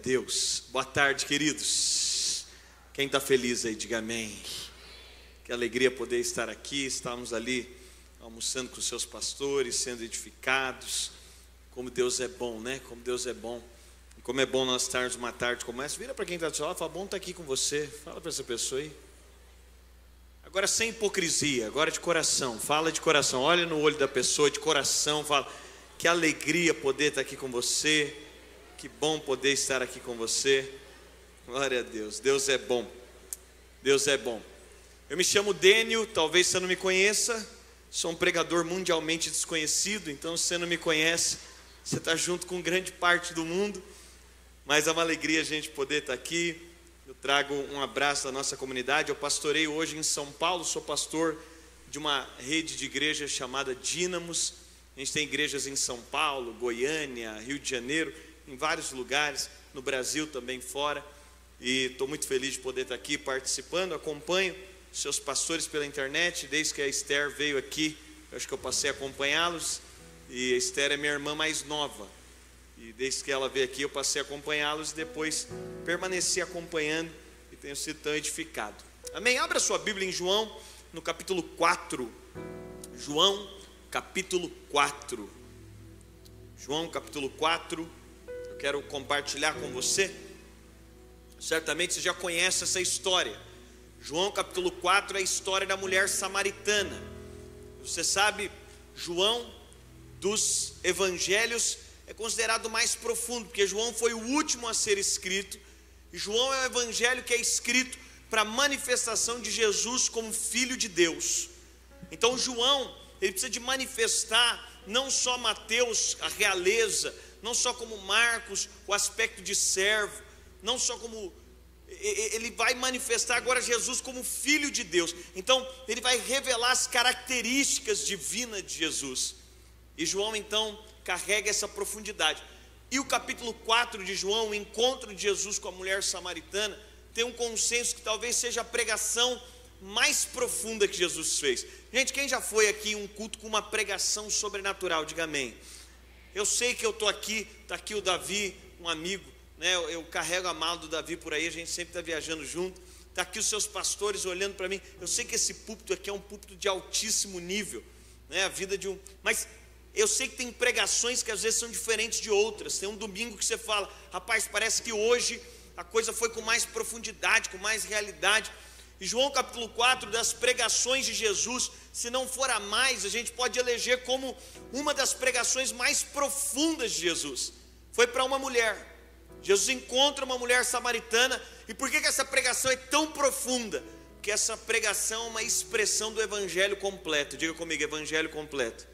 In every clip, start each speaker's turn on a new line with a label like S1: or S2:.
S1: Deus. Boa tarde, queridos. Quem está feliz aí, diga amém. Que alegria poder estar aqui. Estamos ali almoçando com seus pastores, sendo edificados. Como Deus é bom, né? Como Deus é bom. E como é bom nós estarmos uma tarde como essa. Vira para quem está do seu lado, fala, bom estar aqui com você. Fala para essa pessoa aí. Agora sem hipocrisia, agora de coração. Fala de coração. Olha no olho da pessoa, de coração. Fala, que alegria poder estar aqui com você. Que bom poder estar aqui com você. Glória a Deus. Deus é bom. Deus é bom. Eu me chamo Dênio, talvez você não me conheça. Sou um pregador mundialmente desconhecido, então se você não me conhece, você está junto com grande parte do mundo. Mas é uma alegria a gente poder estar aqui. Eu trago um abraço da nossa comunidade. Eu pastorei hoje em São Paulo, sou pastor de uma rede de igrejas chamada Dínamos. A gente tem igrejas em São Paulo, Goiânia, Rio de Janeiro em vários lugares, no Brasil também fora. E estou muito feliz de poder estar aqui participando. Acompanho seus pastores pela internet, desde que a Esther veio aqui, acho que eu passei a acompanhá-los. E a Esther é minha irmã mais nova. E desde que ela veio aqui, eu passei a acompanhá-los e depois permaneci acompanhando e tenho sido tão edificado. Amém? Abra sua Bíblia em João, no capítulo 4. João, capítulo 4. João, capítulo 4 quero compartilhar com você. Certamente você já conhece essa história. João capítulo 4 é a história da mulher samaritana. Você sabe, João dos evangelhos é considerado mais profundo, porque João foi o último a ser escrito. E João é o evangelho que é escrito para a manifestação de Jesus como filho de Deus. Então João, ele precisa de manifestar não só Mateus, a realeza, não só como Marcos, o aspecto de servo, não só como ele vai manifestar agora Jesus como filho de Deus. Então, ele vai revelar as características divinas de Jesus. E João então carrega essa profundidade. E o capítulo 4 de João, o encontro de Jesus com a mulher samaritana, tem um consenso que talvez seja a pregação mais profunda que Jesus fez. Gente, quem já foi aqui em um culto com uma pregação sobrenatural, diga amém. Eu sei que eu estou aqui, está aqui o Davi, um amigo, né? Eu, eu, carrego a mala do Davi por aí, a gente sempre está viajando junto. Está aqui os seus pastores olhando para mim. Eu sei que esse púlpito aqui é um púlpito de altíssimo nível, né? A vida de um. Mas eu sei que tem pregações que às vezes são diferentes de outras. Tem um domingo que você fala, rapaz, parece que hoje a coisa foi com mais profundidade, com mais realidade. E João capítulo 4, das pregações de Jesus, se não for a mais, a gente pode eleger como uma das pregações mais profundas de Jesus. Foi para uma mulher. Jesus encontra uma mulher samaritana. E por que, que essa pregação é tão profunda? Porque essa pregação é uma expressão do evangelho completo. Diga comigo, evangelho completo.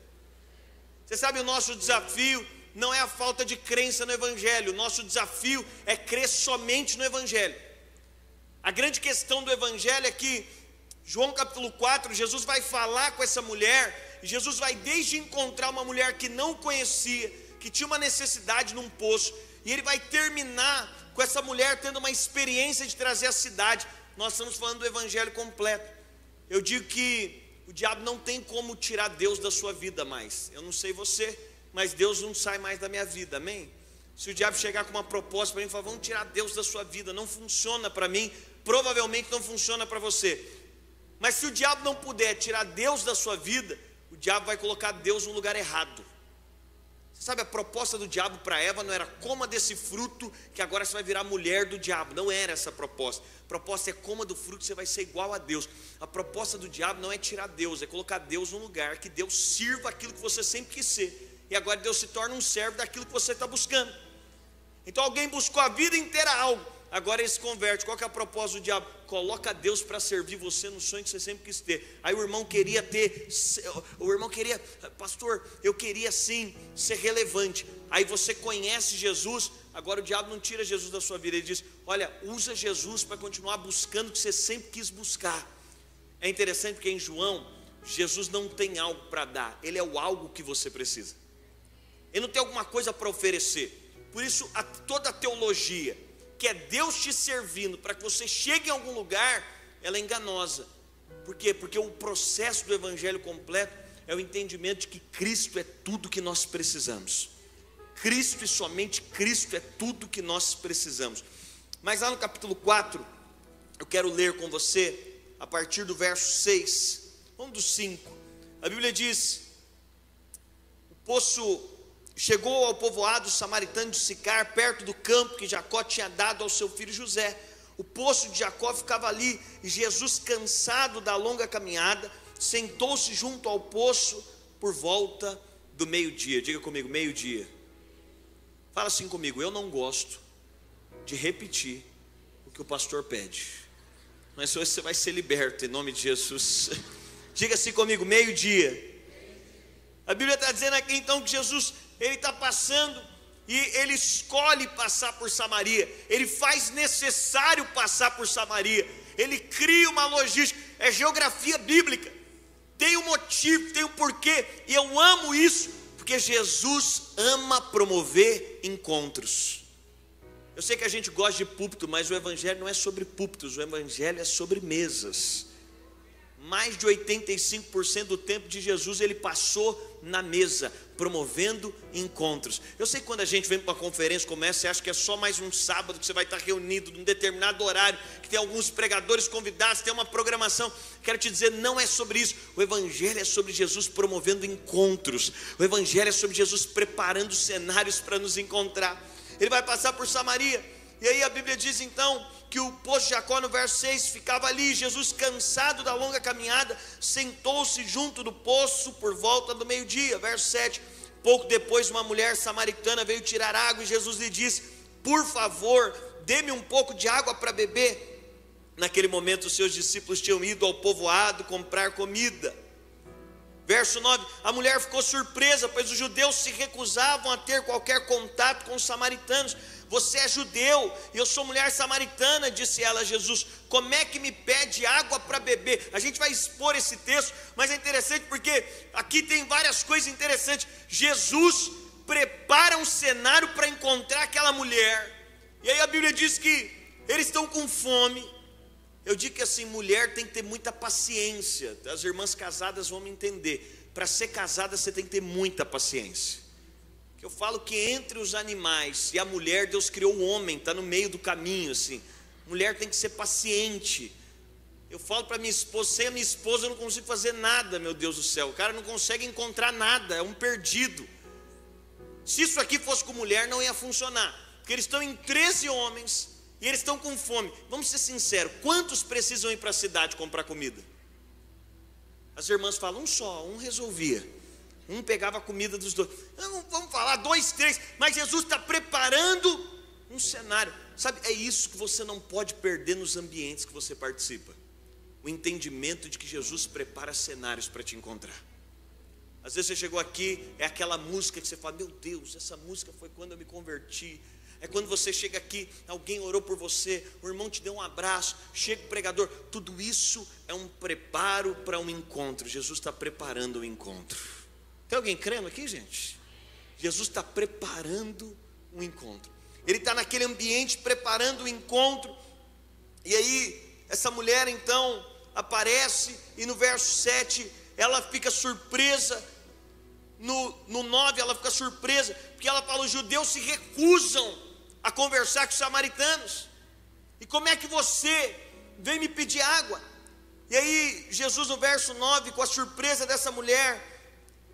S1: Você sabe, o nosso desafio não é a falta de crença no evangelho, o nosso desafio é crer somente no evangelho. A grande questão do Evangelho é que, João capítulo 4, Jesus vai falar com essa mulher, e Jesus vai desde encontrar uma mulher que não conhecia, que tinha uma necessidade num poço, e ele vai terminar com essa mulher tendo uma experiência de trazer a cidade. Nós estamos falando do Evangelho completo. Eu digo que o diabo não tem como tirar Deus da sua vida mais. Eu não sei você, mas Deus não sai mais da minha vida, amém? Se o diabo chegar com uma proposta para mim e falar, vamos tirar Deus da sua vida, não funciona para mim, provavelmente não funciona para você. Mas se o diabo não puder tirar Deus da sua vida, o diabo vai colocar Deus no lugar errado. Você sabe, a proposta do diabo para Eva não era coma desse fruto que agora você vai virar mulher do diabo. Não era essa a proposta. A proposta é coma do fruto você vai ser igual a Deus. A proposta do diabo não é tirar Deus, é colocar Deus no lugar que Deus sirva aquilo que você sempre quis ser. E agora Deus se torna um servo daquilo que você está buscando. Então alguém buscou a vida inteira algo agora ele se converte. Qual que é a proposta do diabo? Coloca Deus para servir você no sonho que você sempre quis ter. Aí o irmão queria ter, o irmão queria, pastor, eu queria sim ser relevante. Aí você conhece Jesus, agora o diabo não tira Jesus da sua vida. Ele diz: Olha, usa Jesus para continuar buscando o que você sempre quis buscar. É interessante porque em João, Jesus não tem algo para dar, ele é o algo que você precisa. Ele não tem alguma coisa para oferecer. Por isso, a, toda a teologia, que é Deus te servindo para que você chegue em algum lugar, ela é enganosa. Por quê? Porque o processo do evangelho completo é o entendimento de que Cristo é tudo que nós precisamos. Cristo e somente Cristo é tudo que nós precisamos. Mas lá no capítulo 4, eu quero ler com você a partir do verso 6, vamos do 5. A Bíblia diz: O poço chegou ao povoado samaritano de Sicar, perto do campo que Jacó tinha dado ao seu filho José. O poço de Jacó ficava ali, e Jesus, cansado da longa caminhada, sentou-se junto ao poço por volta do meio-dia. Diga comigo, meio-dia. Fala assim comigo, eu não gosto de repetir o que o pastor pede. Mas hoje você vai ser liberto em nome de Jesus. Diga assim comigo, meio-dia. A Bíblia está dizendo aqui então que Jesus ele está passando e ele escolhe passar por Samaria. Ele faz necessário passar por Samaria. Ele cria uma logística. É geografia bíblica. Tem um motivo, tem um porquê. E eu amo isso porque Jesus ama promover encontros. Eu sei que a gente gosta de púlpito, mas o Evangelho não é sobre púlpitos, o Evangelho é sobre mesas. Mais de 85% do tempo de Jesus ele passou na mesa, promovendo encontros. Eu sei que quando a gente vem para uma conferência essa, você acha que é só mais um sábado que você vai estar reunido num determinado horário, que tem alguns pregadores convidados, tem uma programação. Quero te dizer, não é sobre isso. O Evangelho é sobre Jesus promovendo encontros. O Evangelho é sobre Jesus preparando cenários para nos encontrar ele vai passar por Samaria. E aí a Bíblia diz então que o poço de Jacó, no verso 6, ficava ali. Jesus, cansado da longa caminhada, sentou-se junto do poço por volta do meio-dia. Verso 7. Pouco depois, uma mulher samaritana veio tirar água e Jesus lhe disse: Por favor, dê-me um pouco de água para beber. Naquele momento, os seus discípulos tinham ido ao povoado comprar comida. Verso 9: A mulher ficou surpresa, pois os judeus se recusavam a ter qualquer contato com os samaritanos. Você é judeu e eu sou mulher samaritana, disse ela a Jesus. Como é que me pede água para beber? A gente vai expor esse texto, mas é interessante porque aqui tem várias coisas interessantes. Jesus prepara um cenário para encontrar aquela mulher. E aí a Bíblia diz que eles estão com fome, eu digo que assim, mulher tem que ter muita paciência. As irmãs casadas vão me entender. Para ser casada, você tem que ter muita paciência. Eu falo que entre os animais e a mulher, Deus criou o homem, está no meio do caminho, assim. Mulher tem que ser paciente. Eu falo para minha esposa, sem a minha esposa eu não consigo fazer nada, meu Deus do céu. O cara não consegue encontrar nada, é um perdido. Se isso aqui fosse com mulher, não ia funcionar. Porque eles estão em 13 homens, e eles estão com fome. Vamos ser sinceros: quantos precisam ir para a cidade comprar comida? As irmãs falam, um só, um resolvia. Um pegava a comida dos dois. Não, vamos falar, dois, três. Mas Jesus está preparando um cenário. Sabe, é isso que você não pode perder nos ambientes que você participa. O entendimento de que Jesus prepara cenários para te encontrar. Às vezes você chegou aqui, é aquela música que você fala: Meu Deus, essa música foi quando eu me converti. É quando você chega aqui, alguém orou por você, o irmão te deu um abraço, chega o pregador. Tudo isso é um preparo para um encontro. Jesus está preparando o um encontro. Tem alguém crendo aqui, gente? Jesus está preparando um encontro. Ele está naquele ambiente preparando o encontro. E aí, essa mulher então aparece, e no verso 7 ela fica surpresa. No, no 9 ela fica surpresa, porque ela fala: os judeus se recusam a conversar com os samaritanos. E como é que você vem me pedir água? E aí, Jesus, no verso 9, com a surpresa dessa mulher,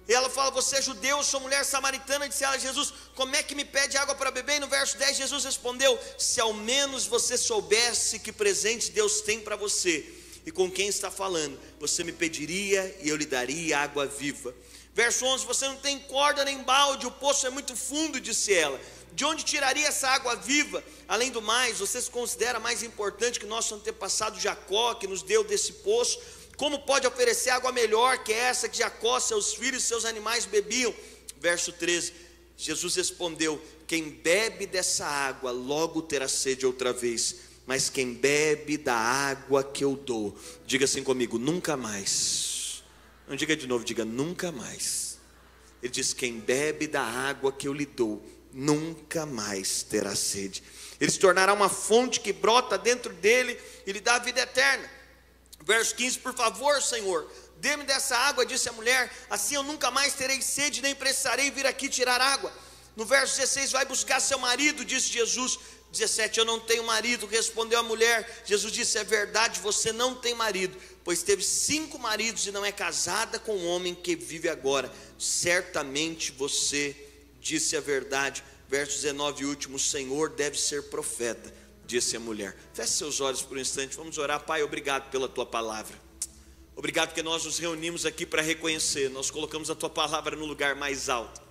S1: ela fala: Você é judeu, eu sou mulher samaritana. Disse ela: Jesus, como é que me pede água para beber? E no verso 10, Jesus respondeu: Se ao menos você soubesse que presente Deus tem para você e com quem está falando, você me pediria e eu lhe daria água viva. Verso 11: Você não tem corda nem balde, o poço é muito fundo, disse ela. De onde tiraria essa água viva? Além do mais, você se considera mais importante que nosso antepassado Jacó, que nos deu desse poço? Como pode oferecer água melhor que essa que Jacó, seus filhos e seus animais bebiam? Verso 13: Jesus respondeu: Quem bebe dessa água logo terá sede outra vez, mas quem bebe da água que eu dou, diga assim comigo: nunca mais. Não diga de novo, diga nunca mais. Ele diz: Quem bebe da água que eu lhe dou, nunca mais terá sede. Ele se tornará uma fonte que brota dentro dele e lhe dá a vida eterna. Verso 15: Por favor, Senhor, dê-me dessa água, disse a mulher, assim eu nunca mais terei sede, nem precisarei vir aqui tirar água. No verso 16, vai buscar seu marido, disse Jesus. 17, eu não tenho marido, respondeu a mulher. Jesus disse: É verdade, você não tem marido, pois teve cinco maridos e não é casada com o homem que vive agora. Certamente você disse a verdade. Verso 19, último: O Senhor deve ser profeta, disse a mulher. Feche seus olhos por um instante, vamos orar. Pai, obrigado pela tua palavra. Obrigado porque nós nos reunimos aqui para reconhecer, nós colocamos a tua palavra no lugar mais alto.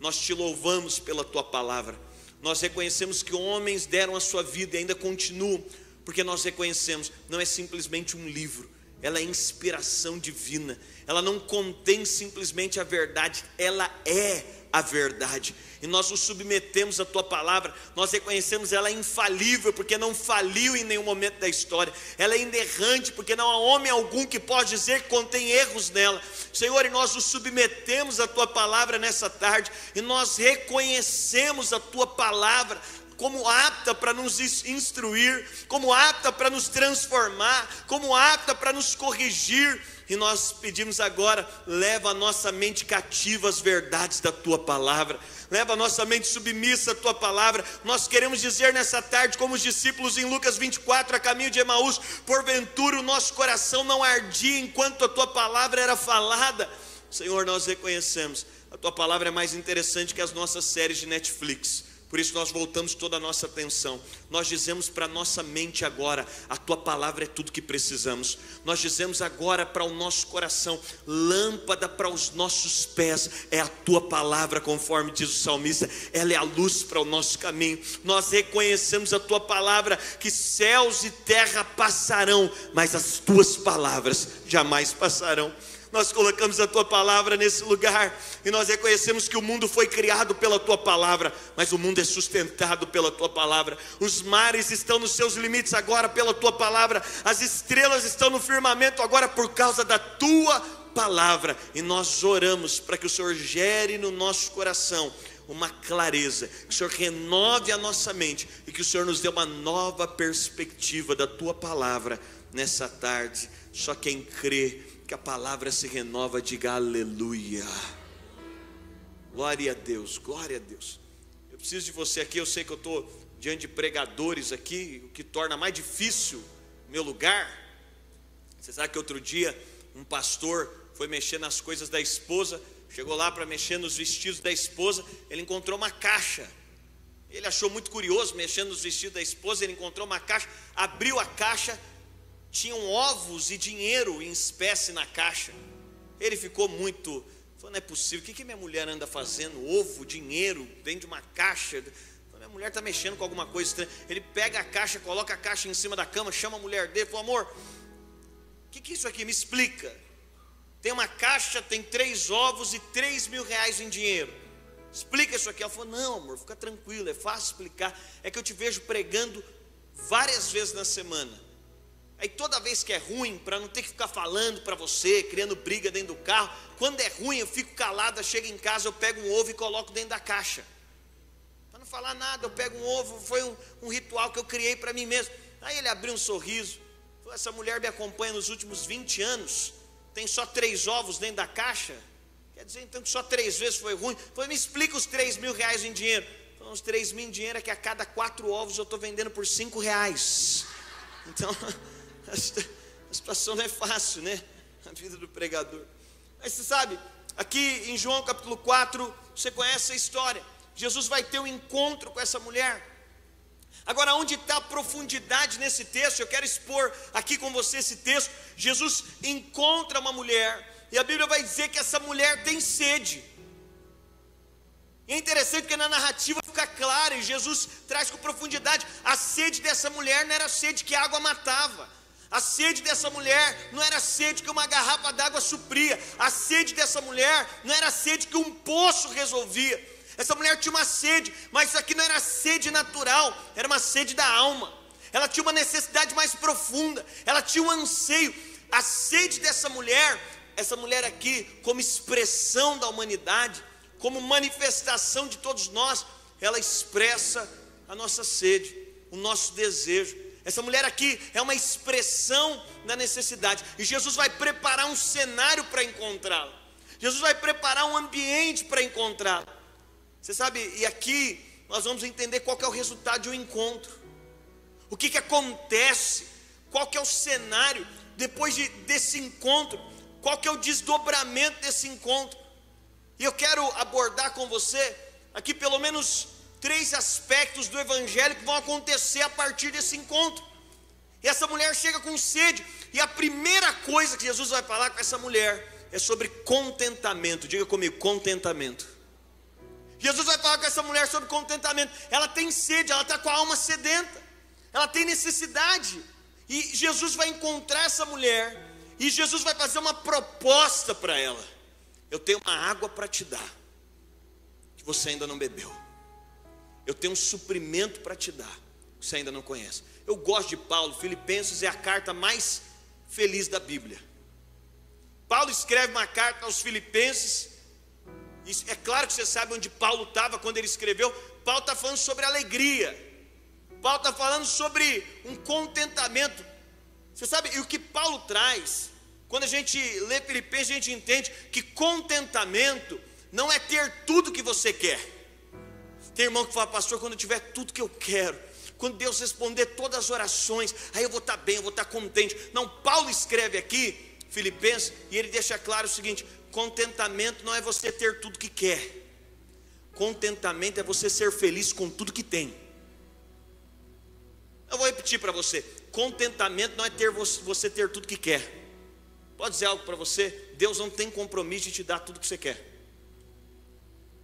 S1: Nós te louvamos pela tua palavra. Nós reconhecemos que homens deram a sua vida e ainda continuam, porque nós reconhecemos, não é simplesmente um livro, ela é inspiração divina. Ela não contém simplesmente a verdade, ela é a verdade. E nós nos submetemos à tua palavra, nós reconhecemos ela infalível, porque não faliu em nenhum momento da história. Ela é inerrante, porque não há homem algum que pode dizer que contém erros nela. Senhor, e nós nos submetemos à tua palavra nessa tarde, e nós reconhecemos a tua palavra como apta para nos instruir, como apta para nos transformar, como apta para nos corrigir e nós pedimos agora, leva a nossa mente cativa às verdades da tua palavra, leva a nossa mente submissa à tua palavra. Nós queremos dizer nessa tarde, como os discípulos em Lucas 24, a caminho de Emaús, porventura o nosso coração não ardia enquanto a tua palavra era falada. Senhor, nós reconhecemos, a tua palavra é mais interessante que as nossas séries de Netflix. Por isso nós voltamos toda a nossa atenção. Nós dizemos para nossa mente agora: a tua palavra é tudo que precisamos. Nós dizemos agora para o nosso coração: lâmpada para os nossos pés é a tua palavra, conforme diz o salmista. Ela é a luz para o nosso caminho. Nós reconhecemos a tua palavra que céus e terra passarão, mas as tuas palavras jamais passarão nós colocamos a tua palavra nesse lugar e nós reconhecemos que o mundo foi criado pela tua palavra, mas o mundo é sustentado pela tua palavra. Os mares estão nos seus limites agora pela tua palavra, as estrelas estão no firmamento agora por causa da tua palavra. E nós oramos para que o Senhor gere no nosso coração uma clareza, que o Senhor renove a nossa mente e que o Senhor nos dê uma nova perspectiva da tua palavra nessa tarde. Só quem crê que a palavra se renova, diga aleluia. Glória a Deus, glória a Deus. Eu preciso de você aqui, eu sei que eu estou diante de pregadores aqui, o que torna mais difícil meu lugar. Você sabe que outro dia um pastor foi mexer nas coisas da esposa, chegou lá para mexer nos vestidos da esposa, ele encontrou uma caixa. Ele achou muito curioso, mexendo nos vestidos da esposa, ele encontrou uma caixa, abriu a caixa, tinham ovos e dinheiro em espécie na caixa. Ele ficou muito, falou, não é possível, o que, que minha mulher anda fazendo? Ovo, dinheiro, dentro de uma caixa. Minha mulher está mexendo com alguma coisa estranha. Ele pega a caixa, coloca a caixa em cima da cama, chama a mulher dele, falou, amor, o que, que é isso aqui? Me explica. Tem uma caixa, tem três ovos e três mil reais em dinheiro. Explica isso aqui. Ela falou: Não, amor, fica tranquilo, é fácil explicar. É que eu te vejo pregando várias vezes na semana. Aí toda vez que é ruim, para não ter que ficar falando para você, criando briga dentro do carro, quando é ruim eu fico calada, chego em casa, eu pego um ovo e coloco dentro da caixa. Para não falar nada, eu pego um ovo, foi um, um ritual que eu criei para mim mesmo. Aí ele abriu um sorriso, falou, essa mulher me acompanha nos últimos 20 anos, tem só três ovos dentro da caixa. Quer dizer então que só três vezes foi ruim. Falei, me explica os três mil reais em dinheiro. Falei, os três mil em dinheiro é que a cada quatro ovos eu estou vendendo por cinco reais. Então a situação não é fácil, né? A vida do pregador. Mas você sabe, aqui em João capítulo 4, você conhece a história. Jesus vai ter um encontro com essa mulher. Agora, onde está a profundidade nesse texto? Eu quero expor aqui com você esse texto. Jesus encontra uma mulher, e a Bíblia vai dizer que essa mulher tem sede. E é interessante que na narrativa fica claro, e Jesus traz com profundidade: a sede dessa mulher não era sede que a água matava. A sede dessa mulher não era sede que uma garrafa d'água supria. A sede dessa mulher não era sede que um poço resolvia. Essa mulher tinha uma sede, mas isso aqui não era sede natural, era uma sede da alma. Ela tinha uma necessidade mais profunda, ela tinha um anseio. A sede dessa mulher, essa mulher aqui, como expressão da humanidade, como manifestação de todos nós, ela expressa a nossa sede, o nosso desejo. Essa mulher aqui é uma expressão da necessidade. E Jesus vai preparar um cenário para encontrá-la. Jesus vai preparar um ambiente para encontrá-la. Você sabe, e aqui nós vamos entender qual é o resultado de um encontro. O que, que acontece, qual que é o cenário depois de, desse encontro, qual que é o desdobramento desse encontro. E eu quero abordar com você aqui pelo menos três aspectos do evangelho que vão acontecer a partir desse encontro. E essa mulher chega com sede, e a primeira coisa que Jesus vai falar com essa mulher é sobre contentamento. Diga comigo, contentamento. Jesus vai falar com essa mulher sobre contentamento. Ela tem sede, ela está com a alma sedenta, ela tem necessidade. E Jesus vai encontrar essa mulher, e Jesus vai fazer uma proposta para ela: Eu tenho uma água para te dar, que você ainda não bebeu. Eu tenho um suprimento para te dar, que você ainda não conhece. Eu gosto de Paulo, Filipenses é a carta mais feliz da Bíblia. Paulo escreve uma carta aos Filipenses, é claro que você sabe onde Paulo estava quando ele escreveu. Paulo está falando sobre alegria, Paulo está falando sobre um contentamento. Você sabe, e o que Paulo traz, quando a gente lê Filipenses, a gente entende que contentamento não é ter tudo que você quer. Tem irmão que fala, pastor, quando eu tiver tudo que eu quero, quando Deus responder todas as orações, aí eu vou estar bem, eu vou estar contente. Não, Paulo escreve aqui, Filipenses, e ele deixa claro o seguinte: contentamento não é você ter tudo que quer, contentamento é você ser feliz com tudo que tem. Eu vou repetir para você: contentamento não é ter você ter tudo que quer. Pode dizer algo para você? Deus não tem compromisso de te dar tudo que você quer.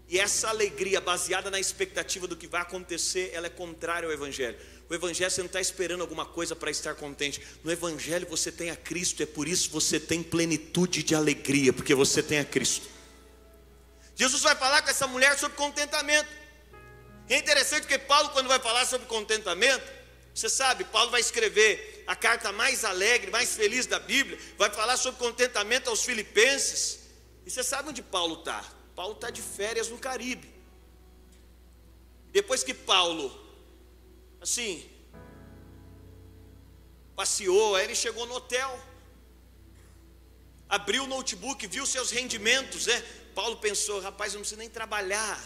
S1: E essa alegria baseada na expectativa do que vai acontecer, ela é contrária ao Evangelho. O Evangelho você não está esperando alguma coisa para estar contente. No Evangelho você tem a Cristo, é por isso você tem plenitude de alegria, porque você tem a Cristo. Jesus vai falar com essa mulher sobre contentamento. É interessante que Paulo, quando vai falar sobre contentamento, você sabe, Paulo vai escrever a carta mais alegre, mais feliz da Bíblia, vai falar sobre contentamento aos Filipenses. E você sabe onde Paulo está? Paulo está de férias no Caribe. Depois que Paulo, assim, passeou, aí ele chegou no hotel, abriu o notebook, viu seus rendimentos, né? Paulo pensou, rapaz, eu não preciso nem trabalhar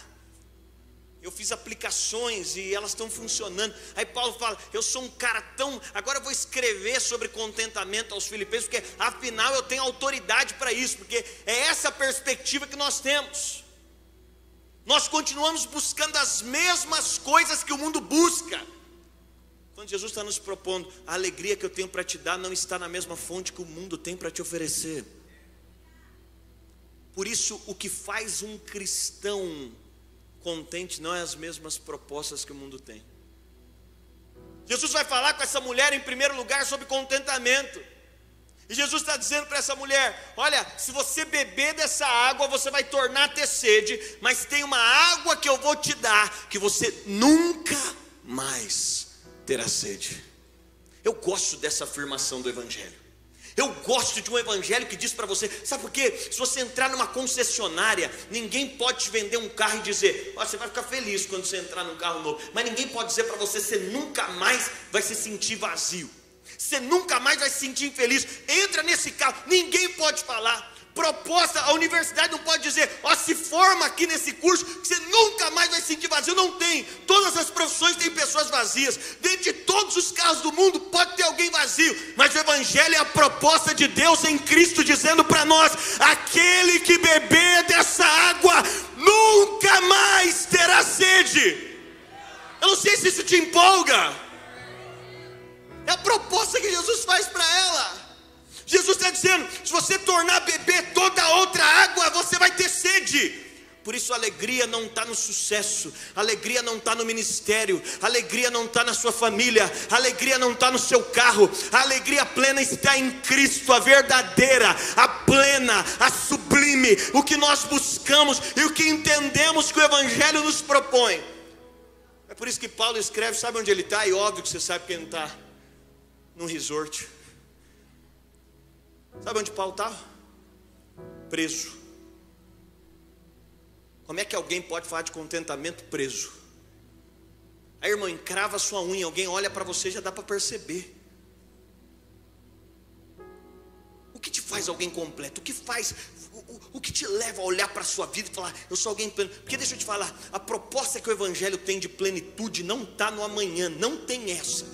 S1: eu fiz aplicações e elas estão funcionando. Aí Paulo fala: Eu sou um cara tão. Agora eu vou escrever sobre contentamento aos Filipenses, porque afinal eu tenho autoridade para isso, porque é essa perspectiva que nós temos. Nós continuamos buscando as mesmas coisas que o mundo busca. Quando Jesus está nos propondo, a alegria que eu tenho para te dar não está na mesma fonte que o mundo tem para te oferecer. Por isso, o que faz um cristão contente não é as mesmas propostas que o mundo tem. Jesus vai falar com essa mulher em primeiro lugar sobre contentamento. E Jesus está dizendo para essa mulher: Olha, se você beber dessa água, você vai tornar a ter sede, mas tem uma água que eu vou te dar, que você nunca mais terá sede. Eu gosto dessa afirmação do Evangelho. Eu gosto de um evangelho que diz para você, sabe por quê? Se você entrar numa concessionária, ninguém pode te vender um carro e dizer, oh, você vai ficar feliz quando você entrar num carro novo, mas ninguém pode dizer para você, você nunca mais vai se sentir vazio, você nunca mais vai se sentir infeliz. Entra nesse carro, ninguém pode falar proposta, a universidade não pode dizer, ó, se forma aqui nesse curso, que você nunca mais vai sentir vazio. Não tem. Todas as profissões têm pessoas vazias. Dentro de todos os carros do mundo pode ter alguém vazio. Mas o Evangelho é a proposta de Deus em Cristo, dizendo para nós: aquele que beber dessa água nunca mais terá sede. Eu não sei se isso te empolga. É a proposta que Jesus faz para ela. Jesus está dizendo: se você tornar beber toda outra água, você vai ter sede. Por isso a alegria não está no sucesso, a alegria não está no ministério, a alegria não está na sua família, a alegria não está no seu carro, a alegria plena está em Cristo, a verdadeira, a plena, a sublime, o que nós buscamos e o que entendemos que o Evangelho nos propõe. É por isso que Paulo escreve, sabe onde ele está? E óbvio que você sabe que ele não está, num resort. Sabe onde Paulo estava? Preso. Como é que alguém pode falar de contentamento preso? Aí, irmão, encrava sua unha, alguém olha para você já dá para perceber. O que te faz faz alguém completo? O que faz, o, o, o que te leva a olhar para a sua vida e falar, eu sou alguém pleno? Porque deixa eu te falar, a proposta que o Evangelho tem de plenitude não está no amanhã, não tem essa.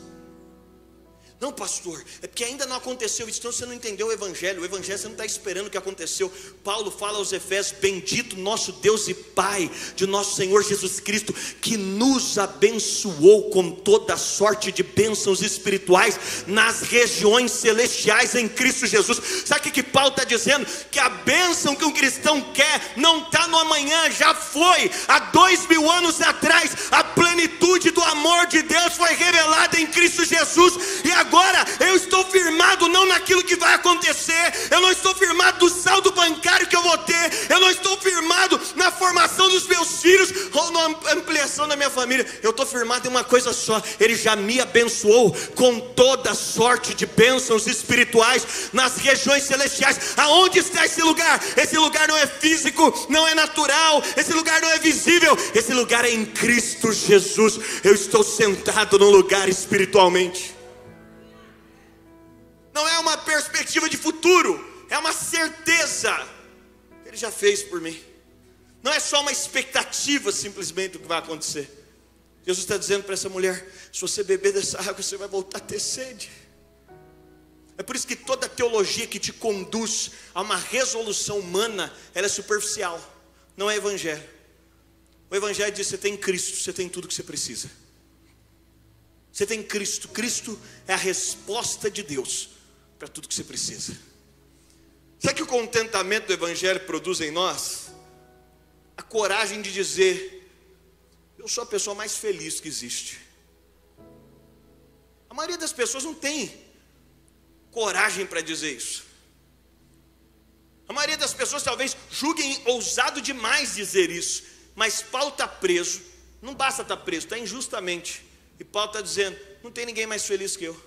S1: Não, pastor, é porque ainda não aconteceu isso, então você não entendeu o Evangelho. O Evangelho você não está esperando o que aconteceu. Paulo fala aos Efésios: Bendito nosso Deus e Pai de nosso Senhor Jesus Cristo, que nos abençoou com toda sorte de bênçãos espirituais nas regiões celestiais em Cristo Jesus. Sabe o que, que Paulo está dizendo? Que a bênção que um cristão quer não está no amanhã, já foi. Há dois mil anos atrás, a plenitude do amor de Deus foi revelada em Cristo Jesus, e agora eu estou firmado não naquilo que vai acontecer, eu não estou firmado do saldo bancário que eu vou ter, eu não estou firmado na formação dos meus filhos ou na ampliação da minha família, eu estou firmado em uma coisa só: Ele já me abençoou com toda sorte de bênçãos espirituais nas regiões celestiais. Aonde está esse lugar? Esse lugar não é físico, não é natural, esse lugar não é visível, esse lugar é em Cristo Jesus. Eu estou sentado num lugar espiritualmente não é uma perspectiva de futuro, é uma certeza. Ele já fez por mim. Não é só uma expectativa simplesmente do que vai acontecer. Jesus está dizendo para essa mulher: se você beber dessa água, você vai voltar a ter sede. É por isso que toda teologia que te conduz a uma resolução humana, ela é superficial, não é evangelho. O evangelho diz: você tem Cristo, você tem tudo que você precisa. Você tem Cristo, Cristo é a resposta de Deus para tudo que você precisa. Sabe que o contentamento do Evangelho produz em nós? A coragem de dizer: Eu sou a pessoa mais feliz que existe. A maioria das pessoas não tem coragem para dizer isso. A maioria das pessoas talvez julguem ousado demais dizer isso, mas Paulo está preso, não basta estar tá preso, está injustamente. E Paulo está dizendo: não tem ninguém mais feliz que eu.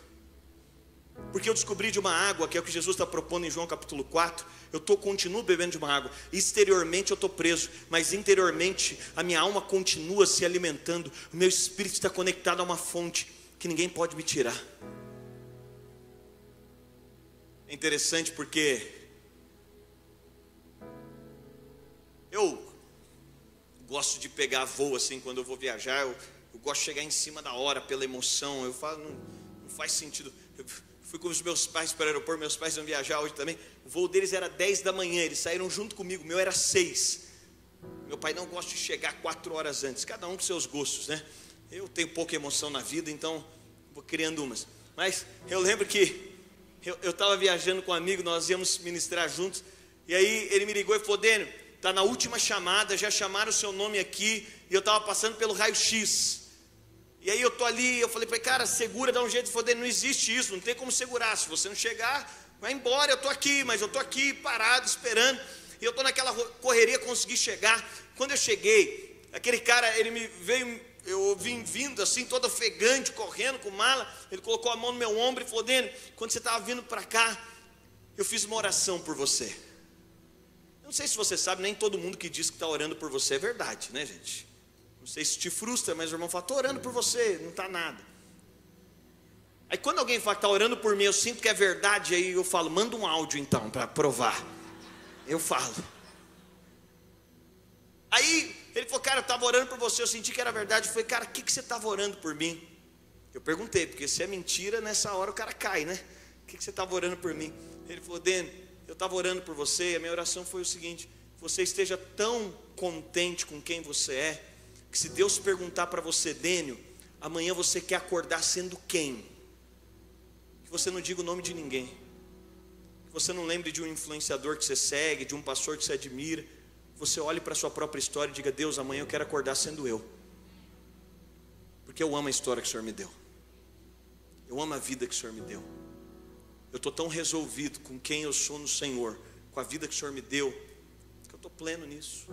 S1: Porque eu descobri de uma água, que é o que Jesus está propondo em João capítulo 4. Eu tô, continuo bebendo de uma água. Exteriormente eu estou preso, mas interiormente a minha alma continua se alimentando. O meu espírito está conectado a uma fonte que ninguém pode me tirar. É interessante porque eu gosto de pegar voo assim quando eu vou viajar. Eu, eu gosto de chegar em cima da hora pela emoção. Eu falo, não, não faz sentido. Eu, Fui com os meus pais para o aeroporto, meus pais iam viajar hoje também. O voo deles era 10 da manhã, eles saíram junto comigo, o meu era 6. Meu pai não gosta de chegar quatro horas antes, cada um com seus gostos, né? Eu tenho pouca emoção na vida, então vou criando umas. Mas eu lembro que eu estava viajando com um amigo, nós íamos ministrar juntos, e aí ele me ligou e falou: Dênio, está na última chamada, já chamaram o seu nome aqui, e eu estava passando pelo raio-x. E aí eu tô ali, eu falei para ele, cara, segura, dá um jeito de foder, não existe isso, não tem como segurar. Se você não chegar, vai embora, eu tô aqui, mas eu tô aqui parado, esperando. E eu tô naquela correria, consegui chegar. Quando eu cheguei, aquele cara, ele me veio, eu vim vindo assim, todo ofegante, correndo com mala. Ele colocou a mão no meu ombro e falou: Dene, quando você estava vindo para cá, eu fiz uma oração por você. Não sei se você sabe, nem todo mundo que diz que está orando por você é verdade, né, gente? Não sei se te frustra, mas o irmão fala: estou orando por você, não está nada. Aí quando alguém fala que está orando por mim, eu sinto que é verdade, aí eu falo: manda um áudio então, para provar. Eu falo. Aí ele falou: cara, eu estava orando por você, eu senti que era verdade. Eu falei: cara, o que, que você estava orando por mim? Eu perguntei, porque se é mentira, nessa hora o cara cai, né? O que, que você estava orando por mim? Ele falou: Den, eu estava orando por você, e a minha oração foi o seguinte: você esteja tão contente com quem você é que se Deus perguntar para você, Dênio, amanhã você quer acordar sendo quem? Que você não diga o nome de ninguém. Que você não lembre de um influenciador que você segue, de um pastor que você admira. Você olhe para a sua própria história e diga: Deus, amanhã eu quero acordar sendo eu. Porque eu amo a história que o Senhor me deu. Eu amo a vida que o Senhor me deu. Eu estou tão resolvido com quem eu sou no Senhor, com a vida que o Senhor me deu, que eu estou pleno nisso.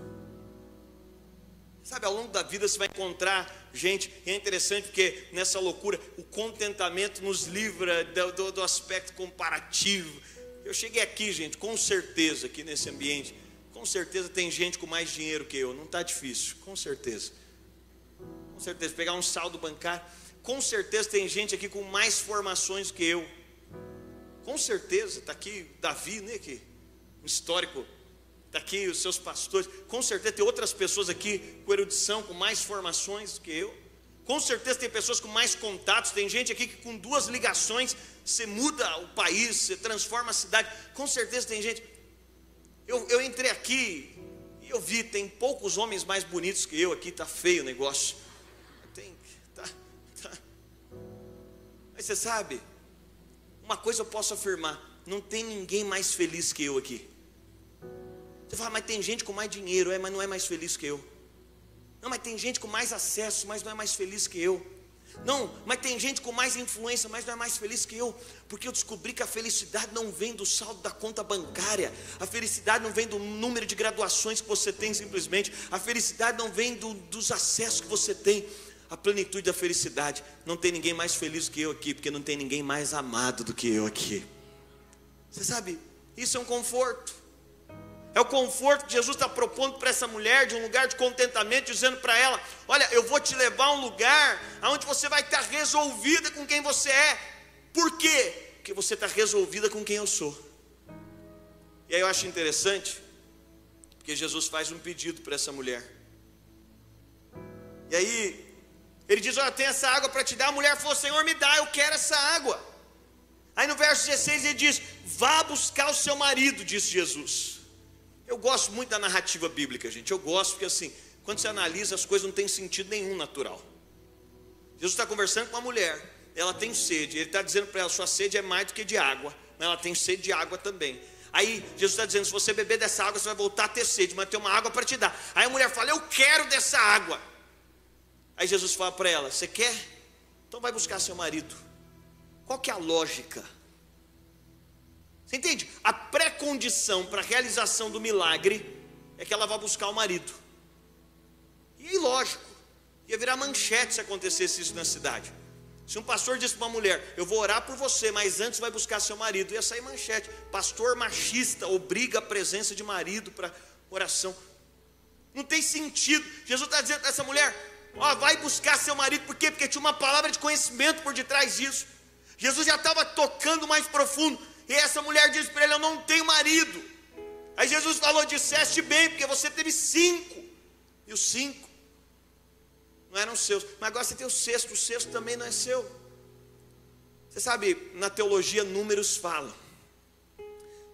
S1: Sabe, ao longo da vida você vai encontrar gente, e é interessante porque nessa loucura o contentamento nos livra do, do, do, aspecto comparativo. Eu cheguei aqui, gente, com certeza, aqui nesse ambiente, com certeza tem gente com mais dinheiro que eu, não está difícil, com certeza. Com certeza, pegar um saldo bancário, com certeza tem gente aqui com mais formações que eu. Com certeza, está aqui Davi, né, que, um histórico, está aqui os seus pastores, com certeza tem outras pessoas aqui com erudição, com mais formações do que eu. Com certeza tem pessoas com mais contatos, tem gente aqui que com duas ligações você muda o país, você transforma a cidade. Com certeza tem gente. Eu, eu entrei aqui e eu vi, tem poucos homens mais bonitos que eu aqui, tá feio o negócio. Tem, tá, tá. Mas você sabe, uma coisa eu posso afirmar: não tem ninguém mais feliz que eu aqui. Você fala, mas tem gente com mais dinheiro, é, mas não é mais feliz que eu. Não, mas tem gente com mais acesso, mas não é mais feliz que eu. Não, mas tem gente com mais influência, mas não é mais feliz que eu, porque eu descobri que a felicidade não vem do saldo da conta bancária, a felicidade não vem do número de graduações que você tem simplesmente, a felicidade não vem do, dos acessos que você tem, a plenitude da felicidade. Não tem ninguém mais feliz que eu aqui, porque não tem ninguém mais amado do que eu aqui. Você sabe, isso é um conforto. É o conforto que Jesus está propondo para essa mulher, de um lugar de contentamento, dizendo para ela: Olha, eu vou te levar a um lugar onde você vai estar resolvida com quem você é. Por quê? Porque você está resolvida com quem eu sou. E aí eu acho interessante, porque Jesus faz um pedido para essa mulher. E aí ele diz: Olha, tem essa água para te dar. A mulher falou: Senhor, me dá, eu quero essa água. Aí no verso 16 ele diz: Vá buscar o seu marido, disse Jesus. Eu gosto muito da narrativa bíblica, gente. Eu gosto porque assim, quando você analisa as coisas não tem sentido nenhum natural. Jesus está conversando com uma mulher, ela tem sede. Ele está dizendo para ela: Sua sede é mais do que de água, mas ela tem sede de água também. Aí Jesus está dizendo: se você beber dessa água, você vai voltar a ter sede, mas tem uma água para te dar. Aí a mulher fala: Eu quero dessa água. Aí Jesus fala para ela: Você quer? Então vai buscar seu marido. Qual que é a lógica? Você entende? A pré-condição para a realização do milagre é que ela vá buscar o marido. E lógico, ia virar manchete se acontecesse isso na cidade. Se um pastor disse para uma mulher, eu vou orar por você, mas antes vai buscar seu marido, ia sair manchete. Pastor machista obriga a presença de marido para oração. Não tem sentido. Jesus está dizendo para essa mulher, Ó, vai buscar seu marido, por quê? Porque tinha uma palavra de conhecimento por detrás disso. Jesus já estava tocando mais profundo. E essa mulher disse para ele: Eu não tenho marido. Aí Jesus falou: Disseste bem, porque você teve cinco. E os cinco não eram seus. Mas agora você tem o sexto. O sexto também não é seu. Você sabe, na teologia, números falam.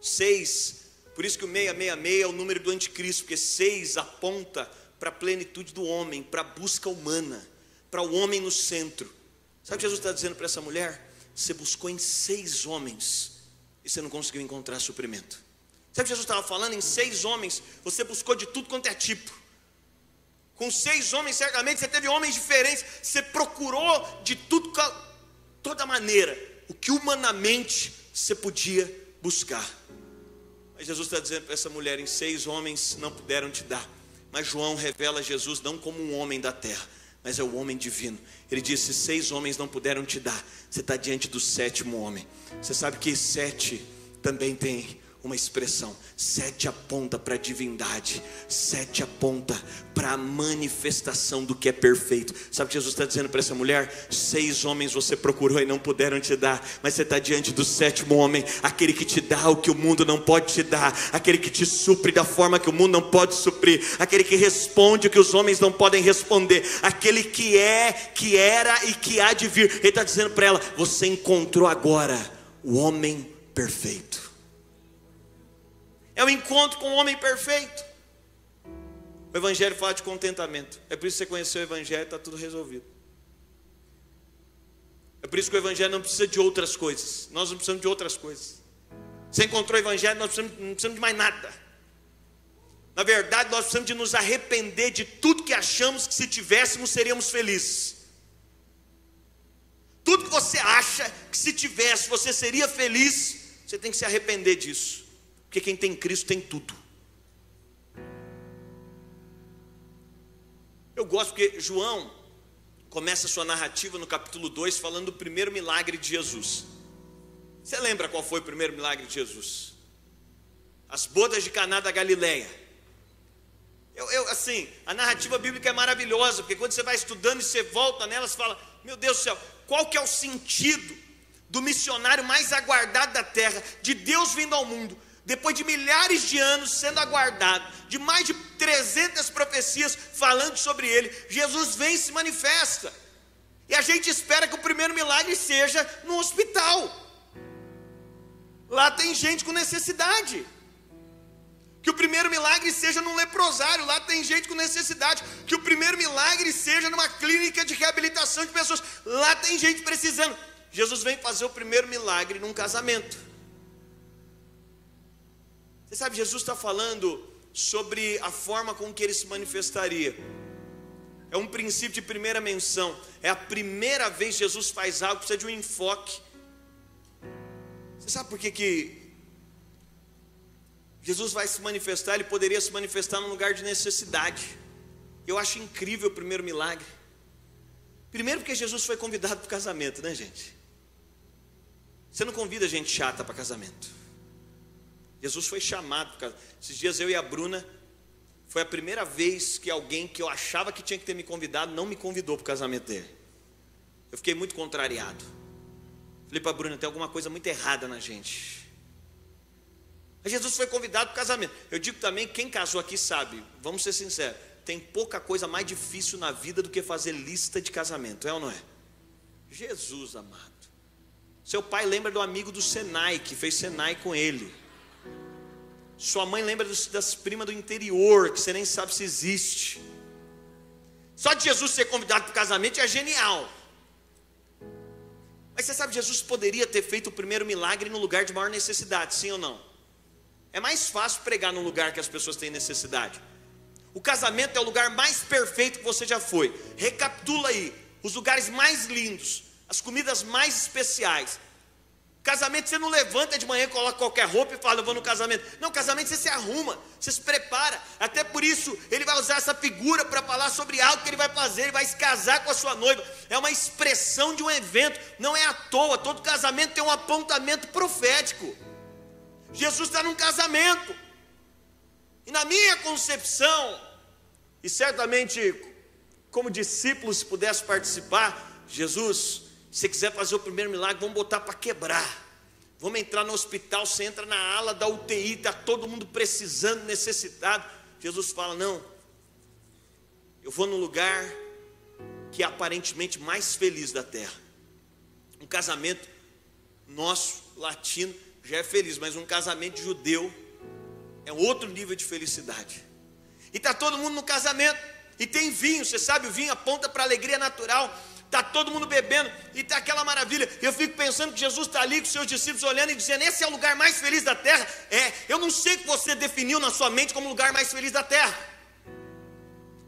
S1: Seis. Por isso que o 666 é o número do anticristo, porque seis aponta para a plenitude do homem, para a busca humana, para o homem no centro. Sabe o que Jesus está dizendo para essa mulher? Você buscou em seis homens e você não conseguiu encontrar suprimento. Sabe o que Jesus estava falando? Em seis homens, você buscou de tudo quanto é tipo. Com seis homens, certamente você teve homens diferentes, você procurou de tudo, toda maneira, o que humanamente você podia buscar. Mas Jesus está dizendo para essa mulher: em seis homens não puderam te dar mas João revela Jesus não como um homem da terra, mas é o homem divino. Ele disse: seis homens não puderam te dar, você está diante do sétimo homem. Você sabe que sete também tem uma expressão. Sete aponta para a divindade, sete aponta para a manifestação do que é perfeito. Sabe o que Jesus está dizendo para essa mulher? Seis homens você procurou e não puderam te dar, mas você está diante do sétimo homem, aquele que te dá o que o mundo não pode te dar, aquele que te supre da forma que o mundo não pode suprir, aquele que responde o que os homens não podem responder, aquele que é, que era e que há de vir. Ele está dizendo para ela: você encontrou agora o homem perfeito. É o encontro com o homem perfeito. O Evangelho fala de contentamento. É por isso que você conheceu o Evangelho e está tudo resolvido. É por isso que o Evangelho não precisa de outras coisas. Nós não precisamos de outras coisas. Você encontrou o Evangelho, nós precisamos, não precisamos de mais nada. Na verdade, nós precisamos de nos arrepender de tudo que achamos que se tivéssemos seríamos felizes. Tudo que você acha que se tivesse você seria feliz, você tem que se arrepender disso. Porque quem tem Cristo tem tudo. Eu gosto porque João começa sua narrativa no capítulo 2 falando do primeiro milagre de Jesus. Você lembra qual foi o primeiro milagre de Jesus? As bodas de Caná da Galileia. Eu, eu, assim, a narrativa bíblica é maravilhosa, porque quando você vai estudando e você volta nela, você fala: Meu Deus do céu, qual que é o sentido do missionário mais aguardado da terra, de Deus vindo ao mundo, depois de milhares de anos sendo aguardado, de mais de 300 profecias falando sobre ele, Jesus vem e se manifesta. E a gente espera que o primeiro milagre seja no hospital. Lá tem gente com necessidade. Que o primeiro milagre seja num leprosário, lá tem gente com necessidade. Que o primeiro milagre seja numa clínica de reabilitação de pessoas, lá tem gente precisando. Jesus vem fazer o primeiro milagre num casamento. Você sabe, Jesus está falando sobre a forma com que ele se manifestaria. É um princípio de primeira menção. É a primeira vez que Jesus faz algo, precisa de um enfoque. Você sabe por que, que Jesus vai se manifestar? Ele poderia se manifestar num lugar de necessidade. Eu acho incrível o primeiro milagre. Primeiro, porque Jesus foi convidado para o casamento, né, gente? Você não convida gente chata para casamento. Jesus foi chamado. Esses dias eu e a Bruna, foi a primeira vez que alguém que eu achava que tinha que ter me convidado não me convidou para o casamento dele. Eu fiquei muito contrariado. Falei para a Bruna, tem alguma coisa muito errada na gente. Mas Jesus foi convidado para o casamento. Eu digo também, quem casou aqui sabe, vamos ser sinceros, tem pouca coisa mais difícil na vida do que fazer lista de casamento, é ou não é? Jesus amado. Seu pai lembra do amigo do Senai, que fez Senai com ele. Sua mãe lembra das primas do interior, que você nem sabe se existe. Só de Jesus ser convidado para o casamento é genial. Mas você sabe, Jesus poderia ter feito o primeiro milagre no lugar de maior necessidade, sim ou não? É mais fácil pregar num lugar que as pessoas têm necessidade. O casamento é o lugar mais perfeito que você já foi. Recapitula aí: os lugares mais lindos, as comidas mais especiais, Casamento você não levanta de manhã, coloca qualquer roupa e fala, eu vou no casamento. Não, casamento você se arruma, você se prepara. Até por isso, ele vai usar essa figura para falar sobre algo que ele vai fazer, ele vai se casar com a sua noiva. É uma expressão de um evento, não é à toa. Todo casamento tem um apontamento profético. Jesus está num casamento. E na minha concepção, e certamente como discípulo, se pudesse participar, Jesus se quiser fazer o primeiro milagre, vamos botar para quebrar. Vamos entrar no hospital, você entra na ala da UTI, está todo mundo precisando, necessitado. Jesus fala: Não, eu vou no lugar que é aparentemente mais feliz da terra. Um casamento nosso, latino, já é feliz, mas um casamento judeu é outro nível de felicidade. E está todo mundo no casamento, e tem vinho, você sabe, o vinho aponta para a alegria natural está todo mundo bebendo e está aquela maravilha. Eu fico pensando que Jesus está ali com seus discípulos olhando e dizendo: Esse é o lugar mais feliz da terra. É, eu não sei o que você definiu na sua mente como o lugar mais feliz da terra.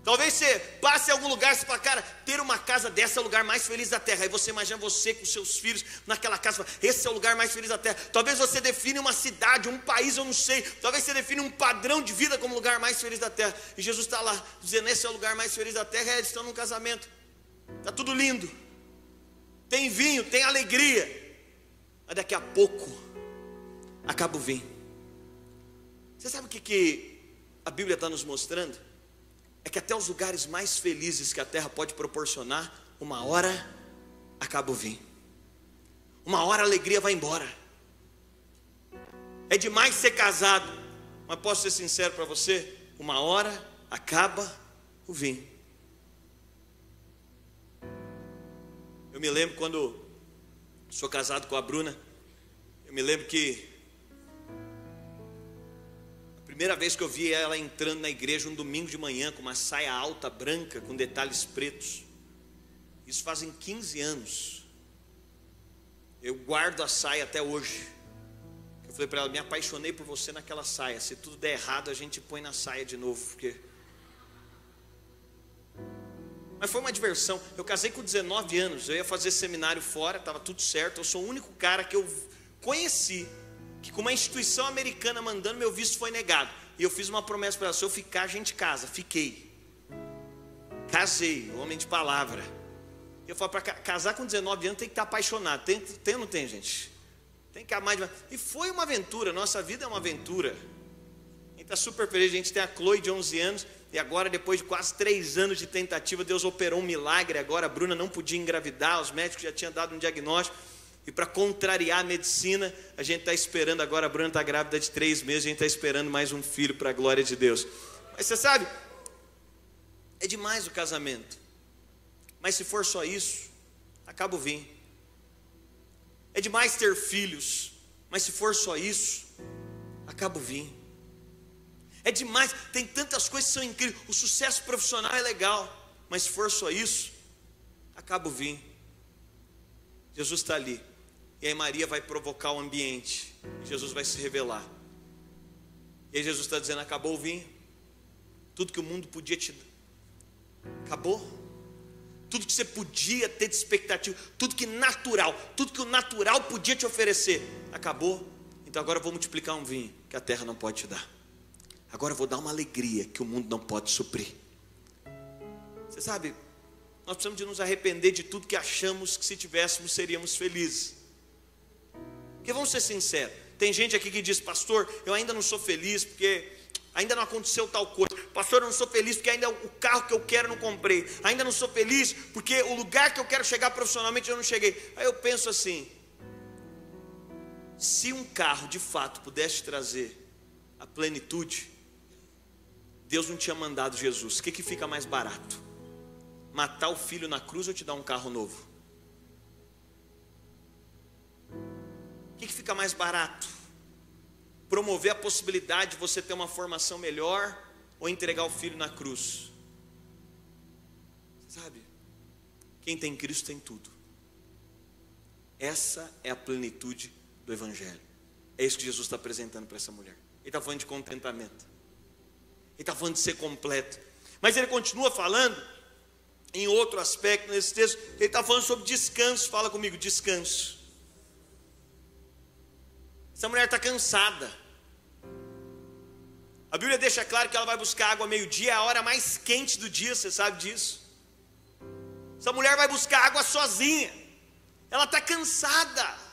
S1: Talvez você passe em algum lugar e fala, cara, ter uma casa dessa é o lugar mais feliz da terra. Aí você imagina você com seus filhos naquela casa, esse é o lugar mais feliz da terra. Talvez você define uma cidade, um país, eu não sei. Talvez você define um padrão de vida como o lugar mais feliz da terra. E Jesus está lá dizendo, esse é o lugar mais feliz da terra. É, eles estão num casamento. Está tudo lindo. Tem vinho, tem alegria. Mas daqui a pouco acaba o vinho. Você sabe o que, que a Bíblia está nos mostrando? É que até os lugares mais felizes que a terra pode proporcionar, uma hora acaba o vinho. Uma hora a alegria vai embora. É demais ser casado, mas posso ser sincero para você? Uma hora acaba o vinho. Eu me lembro quando sou casado com a Bruna, eu me lembro que a primeira vez que eu vi ela entrando na igreja um domingo de manhã com uma saia alta branca com detalhes pretos. Isso fazem 15 anos. Eu guardo a saia até hoje. Eu falei para ela, me apaixonei por você naquela saia. Se tudo der errado, a gente põe na saia de novo, porque mas foi uma diversão. Eu casei com 19 anos, eu ia fazer seminário fora, estava tudo certo. Eu sou o único cara que eu conheci que com uma instituição americana mandando meu visto foi negado. E eu fiz uma promessa para ela: se eu ficar, a gente casa. Fiquei. Casei, homem de palavra. Eu falo, para casar com 19 anos tem que estar apaixonado. Tem, tem ou não tem, gente? Tem que amar demais. E foi uma aventura, nossa vida é uma aventura. A gente está super feliz, a gente tem a Chloe de 11 anos. E agora, depois de quase três anos de tentativa, Deus operou um milagre. Agora a Bruna não podia engravidar, os médicos já tinham dado um diagnóstico. E para contrariar a medicina, a gente está esperando agora, a Bruna está grávida de três meses, a gente está esperando mais um filho para a glória de Deus. Mas você sabe, é demais o casamento. Mas se for só isso, acaba o vinho. É demais ter filhos, mas se for só isso, acaba o vinho. É demais, tem tantas coisas que são incríveis. O sucesso profissional é legal, mas se for só isso, acaba o vinho. Jesus está ali. E aí Maria vai provocar o ambiente. Jesus vai se revelar. E aí Jesus está dizendo: acabou o vinho. Tudo que o mundo podia te dar. Acabou tudo que você podia ter de expectativa, tudo que natural, tudo que o natural podia te oferecer, acabou. Então agora eu vou multiplicar um vinho que a terra não pode te dar. Agora eu vou dar uma alegria que o mundo não pode suprir. Você sabe, nós precisamos de nos arrepender de tudo que achamos que se tivéssemos seríamos felizes. Porque vamos ser sinceros, tem gente aqui que diz, pastor, eu ainda não sou feliz porque ainda não aconteceu tal coisa. Pastor, eu não sou feliz porque ainda o carro que eu quero não comprei. Ainda não sou feliz porque o lugar que eu quero chegar profissionalmente eu não cheguei. Aí eu penso assim: se um carro de fato pudesse trazer a plenitude, Deus não tinha mandado Jesus. O que, que fica mais barato? Matar o filho na cruz ou te dar um carro novo? O que, que fica mais barato? promover a possibilidade de você ter uma formação melhor ou entregar o filho na cruz. Sabe? Quem tem Cristo tem tudo. Essa é a plenitude do Evangelho. É isso que Jesus está apresentando para essa mulher. Ele está falando de contentamento. Ele está falando de ser completo. Mas ele continua falando em outro aspecto nesse texto. Ele está falando sobre descanso. Fala comigo, descanso. Essa mulher está cansada. A Bíblia deixa claro que ela vai buscar água meio-dia, é a hora mais quente do dia, você sabe disso. Essa mulher vai buscar água sozinha. Ela está cansada.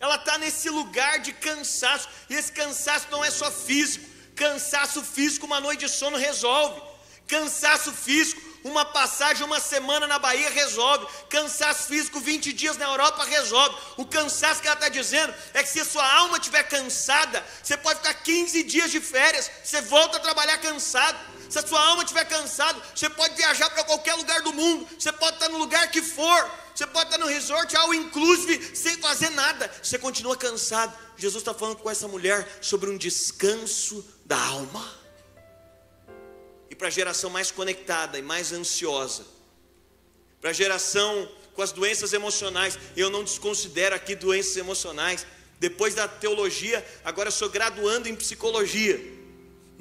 S1: Ela está nesse lugar de cansaço. E esse cansaço não é só físico. Cansaço físico, uma noite de sono resolve. Cansaço físico, uma passagem, uma semana na Bahia resolve. Cansaço físico, 20 dias na Europa resolve. O cansaço que ela está dizendo é que se a sua alma estiver cansada, você pode ficar 15 dias de férias, você volta a trabalhar cansado. Se a sua alma estiver cansada, você pode viajar para qualquer lugar do mundo, você pode estar no lugar que for, você pode estar no resort ao inclusive, sem fazer nada, você continua cansado. Jesus está falando com essa mulher sobre um descanso da alma para a geração mais conectada e mais ansiosa, para a geração com as doenças emocionais. Eu não desconsidero aqui doenças emocionais. Depois da teologia, agora sou graduando em psicologia.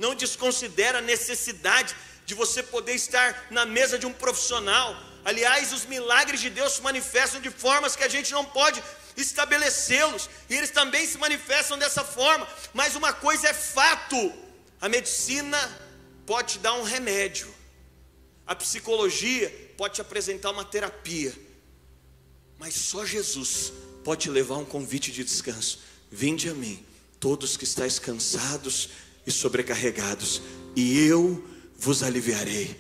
S1: Não desconsidera a necessidade de você poder estar na mesa de um profissional. Aliás, os milagres de Deus se manifestam de formas que a gente não pode estabelecê-los, e eles também se manifestam dessa forma. Mas uma coisa é fato: a medicina pode te dar um remédio, a psicologia pode te apresentar uma terapia, mas só Jesus pode te levar um convite de descanso. Vinde a mim, todos que estáis cansados e sobrecarregados, e eu vos aliviarei.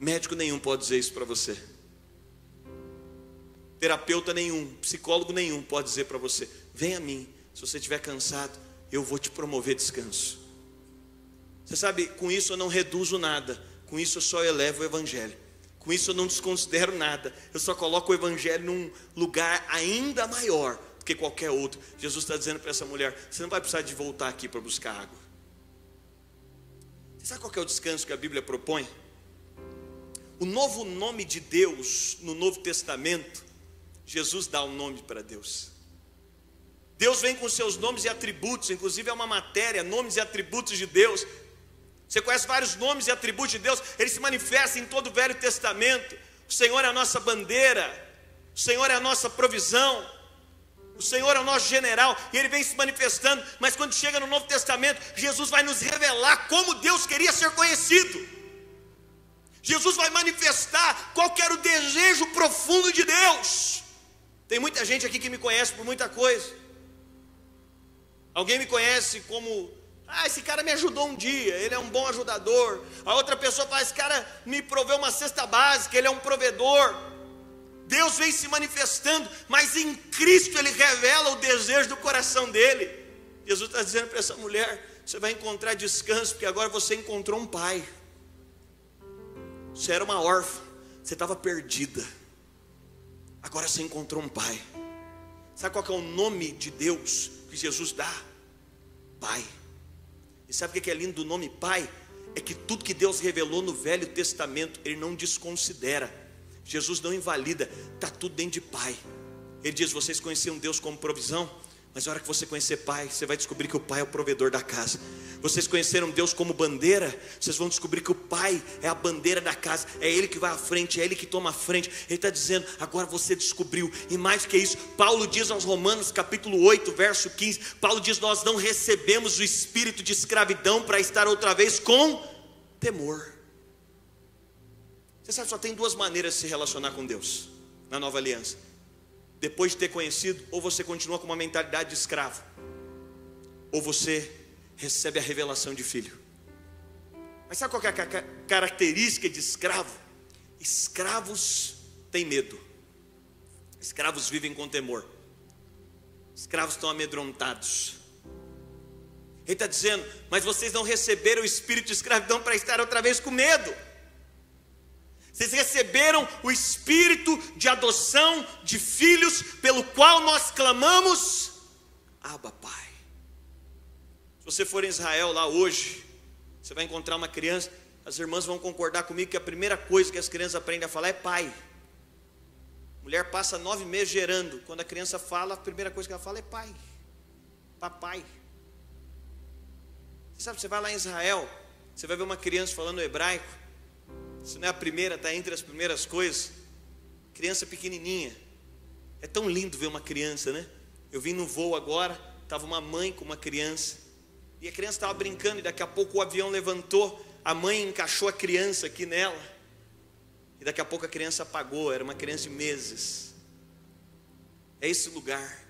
S1: Médico nenhum pode dizer isso para você. Terapeuta nenhum, psicólogo nenhum pode dizer para você: vem a mim, se você estiver cansado, eu vou te promover descanso. Você sabe, com isso eu não reduzo nada, com isso eu só elevo o Evangelho. Com isso eu não desconsidero nada, eu só coloco o Evangelho num lugar ainda maior que qualquer outro. Jesus está dizendo para essa mulher: você não vai precisar de voltar aqui para buscar água. Você sabe qual é o descanso que a Bíblia propõe? O novo nome de Deus no Novo Testamento, Jesus dá um nome para Deus. Deus vem com seus nomes e atributos, inclusive é uma matéria, nomes e atributos de Deus, você conhece vários nomes e atributos de Deus, ele se manifesta em todo o Velho Testamento. O Senhor é a nossa bandeira, o Senhor é a nossa provisão, o Senhor é o nosso general, e ele vem se manifestando, mas quando chega no Novo Testamento, Jesus vai nos revelar como Deus queria ser conhecido. Jesus vai manifestar qual era o desejo profundo de Deus. Tem muita gente aqui que me conhece por muita coisa. Alguém me conhece como ah, esse cara me ajudou um dia, ele é um bom ajudador. A outra pessoa fala: esse cara me proveu uma cesta básica, ele é um provedor. Deus vem se manifestando, mas em Cristo Ele revela o desejo do coração dele. Jesus está dizendo para essa mulher: você vai encontrar descanso, porque agora você encontrou um pai. Você era uma órfã, você estava perdida. Agora você encontrou um pai. Sabe qual é o nome de Deus que Jesus dá? Pai. E sabe o que é lindo do nome Pai? É que tudo que Deus revelou no Velho Testamento, Ele não desconsidera. Jesus não invalida, está tudo dentro de Pai. Ele diz: vocês conheciam Deus como provisão, mas na hora que você conhecer Pai, você vai descobrir que o Pai é o provedor da casa. Vocês conheceram Deus como bandeira, vocês vão descobrir que o Pai é a bandeira da casa, é Ele que vai à frente, é Ele que toma a frente. Ele está dizendo, agora você descobriu, e mais que isso, Paulo diz aos Romanos, capítulo 8, verso 15: Paulo diz, Nós não recebemos o espírito de escravidão para estar outra vez com temor. Você sabe, só tem duas maneiras de se relacionar com Deus na nova aliança depois de ter conhecido, ou você continua com uma mentalidade de escravo, ou você recebe a revelação de filho. Mas sabe qual é a característica de escravo? Escravos têm medo, escravos vivem com temor, escravos estão amedrontados. Ele está dizendo, mas vocês não receberam o espírito de escravidão para estar outra vez com medo. Vocês receberam o espírito de adoção de filhos, pelo qual nós clamamos, Abba Pai. Se você for em Israel lá hoje, você vai encontrar uma criança, as irmãs vão concordar comigo que a primeira coisa que as crianças aprendem a falar é pai. Mulher passa nove meses gerando, quando a criança fala, a primeira coisa que ela fala é pai, papai. Você sabe, você vai lá em Israel, você vai ver uma criança falando hebraico, se não é a primeira, está entre as primeiras coisas. Criança pequenininha. É tão lindo ver uma criança, né? Eu vim no voo agora, estava uma mãe com uma criança. E a criança estava brincando, e daqui a pouco o avião levantou, a mãe encaixou a criança aqui nela. E daqui a pouco a criança apagou, era uma criança de meses. É esse lugar.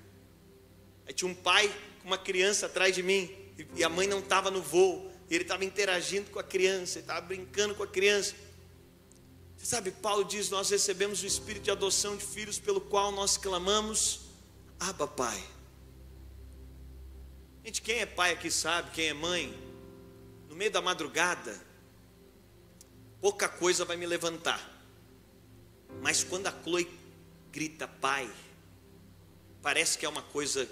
S1: Aí tinha um pai com uma criança atrás de mim, e a mãe não estava no voo, e ele estava interagindo com a criança, estava brincando com a criança. Você sabe, Paulo diz: Nós recebemos o espírito de adoção de filhos, pelo qual nós clamamos, Abba, Pai. Gente, quem é pai aqui sabe, quem é mãe, no meio da madrugada, pouca coisa vai me levantar. Mas quando a Chloe grita pai, parece que é uma coisa.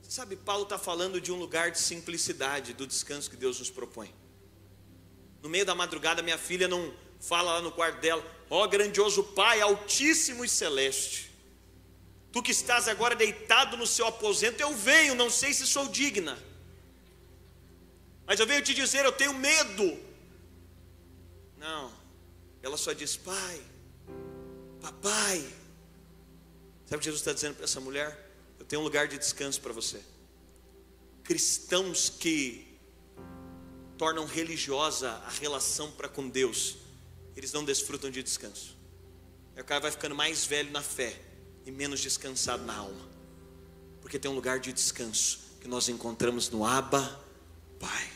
S1: Você sabe, Paulo está falando de um lugar de simplicidade, do descanso que Deus nos propõe. No meio da madrugada, minha filha não fala lá no quarto dela: Ó oh, grandioso Pai, altíssimo e celeste, tu que estás agora deitado no seu aposento, eu venho, não sei se sou digna, mas eu venho te dizer: eu tenho medo. Não, ela só diz: Pai, papai. Sabe o que Jesus está dizendo para essa mulher? Eu tenho um lugar de descanso para você. Cristãos que tornam religiosa a relação para com Deus, eles não desfrutam de descanso. Aí o cara vai ficando mais velho na fé e menos descansado na alma. Porque tem um lugar de descanso que nós encontramos no Abba Pai.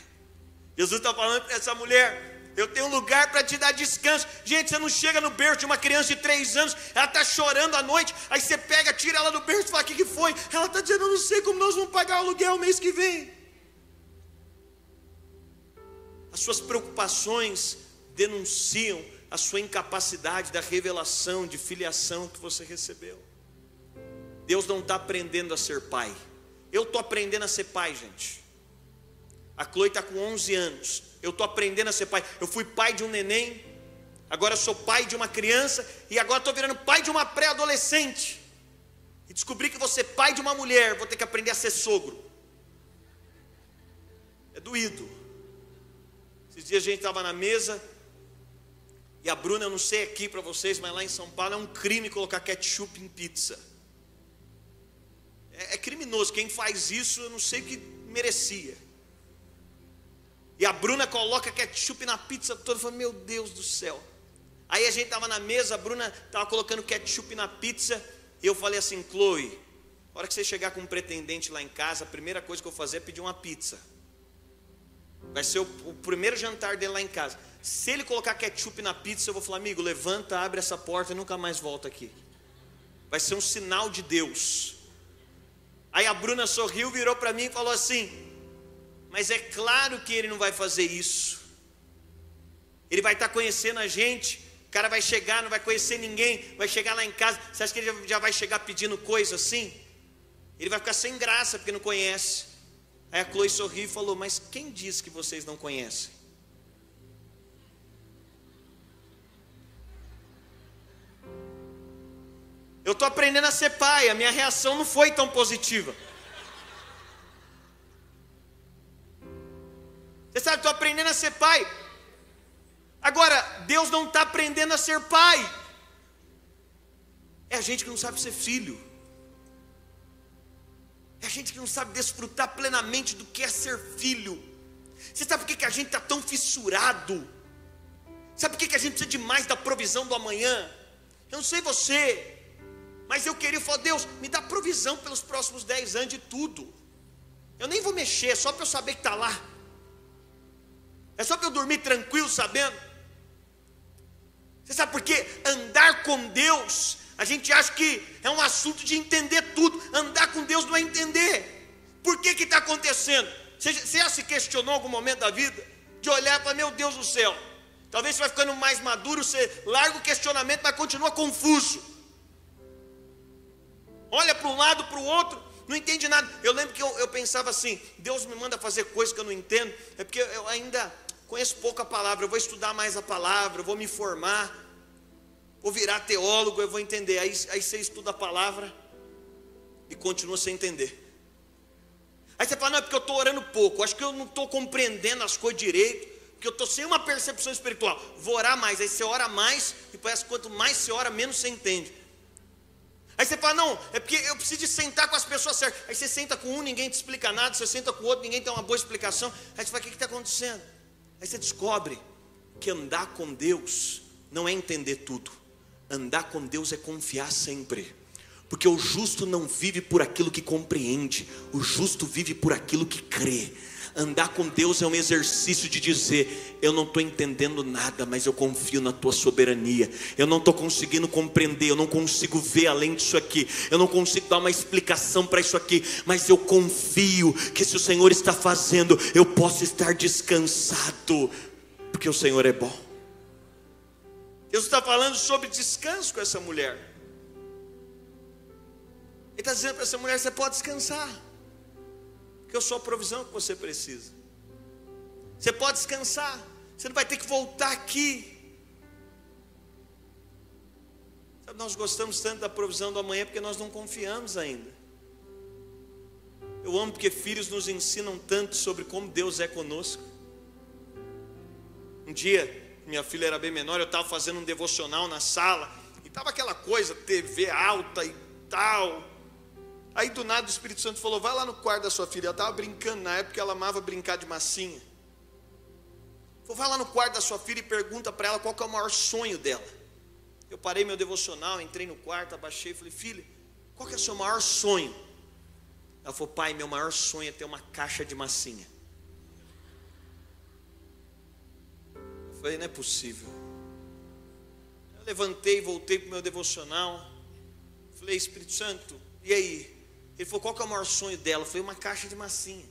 S1: Jesus está falando para essa mulher: eu tenho um lugar para te dar descanso. Gente, você não chega no berço de uma criança de três anos, ela está chorando à noite, aí você pega, tira ela do berço e fala: o que, que foi? Ela está dizendo: eu não sei como nós vamos pagar o aluguel mês que vem. As suas preocupações denunciam a sua incapacidade da revelação de filiação que você recebeu. Deus não está aprendendo a ser pai. Eu estou aprendendo a ser pai, gente. A Chloe está com 11 anos. Eu estou aprendendo a ser pai. Eu fui pai de um neném, agora sou pai de uma criança e agora estou virando pai de uma pré-adolescente. E descobri que você pai de uma mulher, vou ter que aprender a ser sogro. É doído. Esses dias a gente estava na mesa e a Bruna, eu não sei aqui para vocês, mas lá em São Paulo é um crime colocar ketchup em pizza. É, é criminoso. Quem faz isso, eu não sei que merecia. E a Bruna coloca ketchup na pizza toda. Eu falei, meu Deus do céu. Aí a gente estava na mesa, a Bruna estava colocando ketchup na pizza. E eu falei assim, Chloe, na hora que você chegar com um pretendente lá em casa, a primeira coisa que eu vou fazer é pedir uma pizza. Vai ser o, o primeiro jantar dele lá em casa. Se ele colocar ketchup na pizza, eu vou falar, amigo, levanta, abre essa porta e nunca mais volta aqui. Vai ser um sinal de Deus. Aí a Bruna sorriu, virou para mim e falou assim: Mas é claro que ele não vai fazer isso. Ele vai estar tá conhecendo a gente. O cara vai chegar, não vai conhecer ninguém. Vai chegar lá em casa. Você acha que ele já vai chegar pedindo coisa assim? Ele vai ficar sem graça porque não conhece. Aí a Chloe sorriu e falou: Mas quem disse que vocês não conhecem? Eu estou aprendendo a ser pai, a minha reação não foi tão positiva. Você sabe, estou aprendendo a ser pai. Agora, Deus não está aprendendo a ser pai. É a gente que não sabe ser filho. É gente que não sabe desfrutar plenamente do que é ser filho. Você sabe por que, que a gente está tão fissurado? Sabe por que, que a gente precisa de mais da provisão do amanhã? Eu não sei você, mas eu queria falar, Deus, me dá provisão pelos próximos 10 anos de tudo. Eu nem vou mexer, só para eu saber que está lá. É só para eu dormir tranquilo sabendo. Você sabe por quê? Andar com Deus, a gente acha que é um assunto de entender tudo. Andar com Deus não é entender. Por que está acontecendo? Você, já se questionou algum momento da vida? De olhar para, meu Deus do céu. Talvez você vai ficando mais maduro, você larga o questionamento, mas continua confuso olha para um lado, para o outro, não entende nada. Eu lembro que eu, eu, pensava assim: Deus me manda fazer coisas que eu não entendo, é porque eu ainda conheço pouco a palavra, eu vou estudar mais a palavra, eu vou me formar, vou virar teólogo, eu vou entender. Aí, aí você estuda a palavra e continua sem entender. Aí você fala, não, é porque eu estou orando pouco, acho que eu não estou compreendendo as coisas direito, porque eu estou sem uma percepção espiritual. Vou orar mais, aí você ora mais, e parece que quanto mais você ora, menos você entende. Aí você fala, não, é porque eu preciso de sentar com as pessoas certas. Aí você senta com um, ninguém te explica nada, você senta com o outro, ninguém tem uma boa explicação. Aí você fala, o que está acontecendo? Aí você descobre que andar com Deus não é entender tudo. Andar com Deus é confiar sempre. Porque o justo não vive por aquilo que compreende, o justo vive por aquilo que crê. Andar com Deus é um exercício de dizer: eu não estou entendendo nada, mas eu confio na tua soberania. Eu não estou conseguindo compreender, eu não consigo ver além disso aqui, eu não consigo dar uma explicação para isso aqui, mas eu confio que se o Senhor está fazendo, eu posso estar descansado, porque o Senhor é bom. Deus está falando sobre descanso com essa mulher. Ele está dizendo para essa mulher: você pode descansar porque eu sou a provisão que você precisa. Você pode descansar, você não vai ter que voltar aqui. Nós gostamos tanto da provisão do amanhã porque nós não confiamos ainda. Eu amo porque filhos nos ensinam tanto sobre como Deus é conosco. Um dia, minha filha era bem menor, eu estava fazendo um devocional na sala, e estava aquela coisa, TV alta e tal. Aí do nada o Espírito Santo falou: vai lá no quarto da sua filha. Ela estava brincando na época, ela amava brincar de massinha. Falou, vai lá no quarto da sua filha e pergunta para ela qual é o maior sonho dela. Eu parei meu devocional, entrei no quarto, abaixei e falei, filha, qual é o seu maior sonho? Ela falou, pai, meu maior sonho é ter uma caixa de massinha. Falei, não é possível. Eu levantei, voltei para o meu devocional. Falei, Espírito Santo, e aí? Ele falou: qual que é o maior sonho dela? Foi uma caixa de massinha.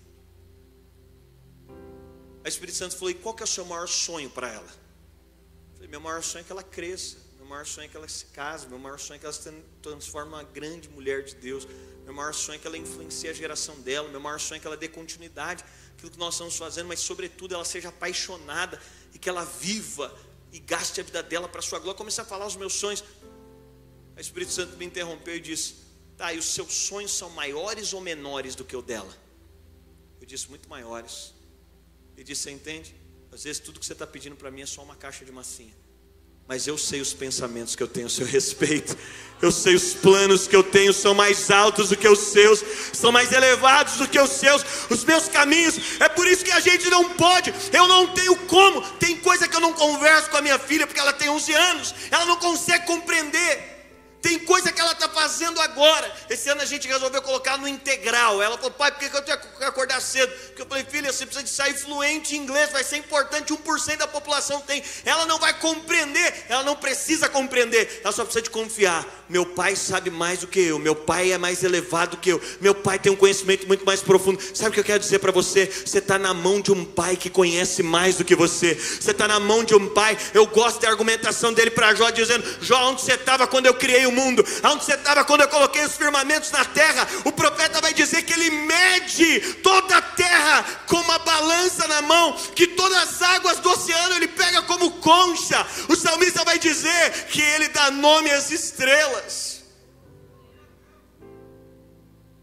S1: Aí o Espírito Santo falou: e qual que é o seu maior sonho para ela? Falei: meu maior sonho é que ela cresça. Meu maior sonho é que ela se case. Meu maior sonho é que ela se transforme uma grande mulher de Deus. Meu maior sonho é que ela influencie a geração dela. Meu maior sonho é que ela dê continuidade àquilo que nós estamos fazendo, mas sobretudo ela seja apaixonada e que ela viva e gaste a vida dela para a sua glória. Comecei a falar os meus sonhos. O Espírito Santo me interrompeu e disse: Tá, e os seus sonhos são maiores ou menores do que o dela? Eu disse, muito maiores. Ele disse, você entende? Às vezes tudo que você está pedindo para mim é só uma caixa de massinha. Mas eu sei os pensamentos que eu tenho a seu respeito. Eu sei os planos que eu tenho são mais altos do que os seus, são mais elevados do que os seus. Os meus caminhos, é por isso que a gente não pode. Eu não tenho como. Tem coisa que eu não converso com a minha filha porque ela tem 11 anos. Ela não consegue compreender. Tem coisa que ela está fazendo agora. Esse ano a gente resolveu colocar no integral. Ela falou, pai, por que eu tenho que acordar cedo? Porque eu falei, filha, você precisa de sair fluente em inglês, vai ser importante, 1% da população tem. Ela não vai compreender, ela não precisa compreender, ela só precisa de confiar. Meu pai sabe mais do que eu, meu pai é mais elevado que eu, meu pai tem um conhecimento muito mais profundo. Sabe o que eu quero dizer para você? Você está na mão de um pai que conhece mais do que você. Você está na mão de um pai. Eu gosto da argumentação dele para Jó, dizendo: Jó, onde você estava quando eu criei o mundo, aonde você estava quando eu coloquei os firmamentos na terra, o profeta vai dizer que ele mede toda a terra com uma balança na mão, que todas as águas do oceano ele pega como concha. O salmista vai dizer que ele dá nome às estrelas.